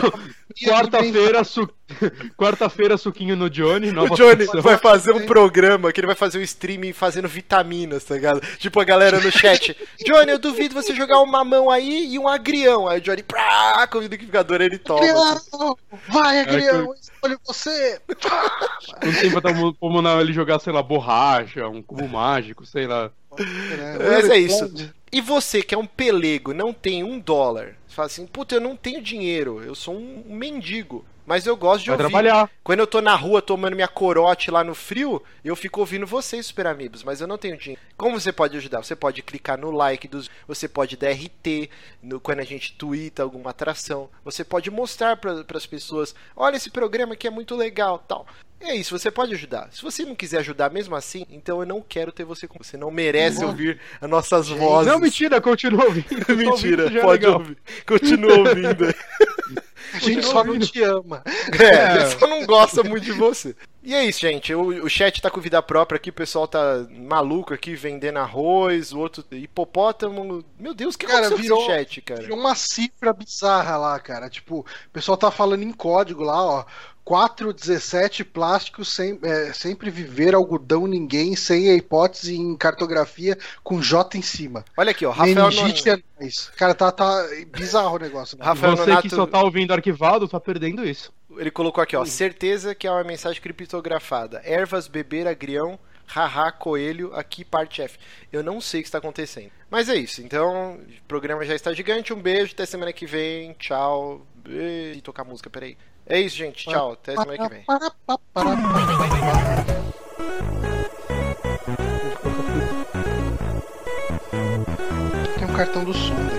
quarta-feira, su... quarta-feira, suquinho no Johnny. Nova O Johnny função. vai fazer um programa que ele vai fazer um streaming fazendo vitaminas, tá ligado? Tipo a galera no chat. Johnny, eu duvido você jogar um mamão aí e um agrião. Aí o Johnny, prá, com o liquidificador ele toma. assim. Agrião! Vai, Agrião! que Escolhe você! Quanto tempo tá mu- como não, ele jogar, sei lá, borracha, um cubo mágico, sei lá. Mas é isso. E você que é um pelego, não tem um dólar, fala assim, puta, eu não tenho dinheiro, eu sou um mendigo. Mas eu gosto de Vai ouvir. trabalhar. Quando eu tô na rua tomando minha corote lá no frio, eu fico ouvindo vocês, Super Amigos, mas eu não tenho dinheiro. Como você pode ajudar? Você pode clicar no like dos. Você pode dar RT no, quando a gente twitta alguma atração. Você pode mostrar para as pessoas: olha esse programa que é muito legal tal. É isso, você pode ajudar. Se você não quiser ajudar mesmo assim, então eu não quero ter você com você. Não merece ouvir as nossas vozes. Não, mentira, continua ouvindo. Mentira, Ouvindo é pode legal. ouvir. Continua ouvindo. A gente só não te ama. É, ele só não gosta muito de você. E é isso, gente. O, o chat tá com vida própria aqui, o pessoal tá maluco aqui, vendendo arroz, o outro hipopótamo. Meu Deus, que Cara, virou- esse chat, cara? Virou uma cifra bizarra lá, cara. Tipo, o pessoal tá falando em código lá, ó. 417 plásticos sem, é, sempre viver algodão ninguém sem a hipótese em cartografia com J em cima. Olha aqui, ó. Rafael Meningite Nonato. é nóis. Cara, tá, tá bizarro o negócio. né? Rafael Você Nonato, que só tá ouvindo arquivado, tá perdendo isso. ele colocou aqui, ó. Certeza que é uma mensagem criptografada. Ervas, beber, agrião, haha, coelho, aqui parte F. Eu não sei o que está acontecendo. Mas é isso. Então, o programa já está gigante. Um beijo, até semana que vem. Tchau. E tocar música, peraí. É isso, gente. Tchau. Até semana que vem. Tem um cartão do som.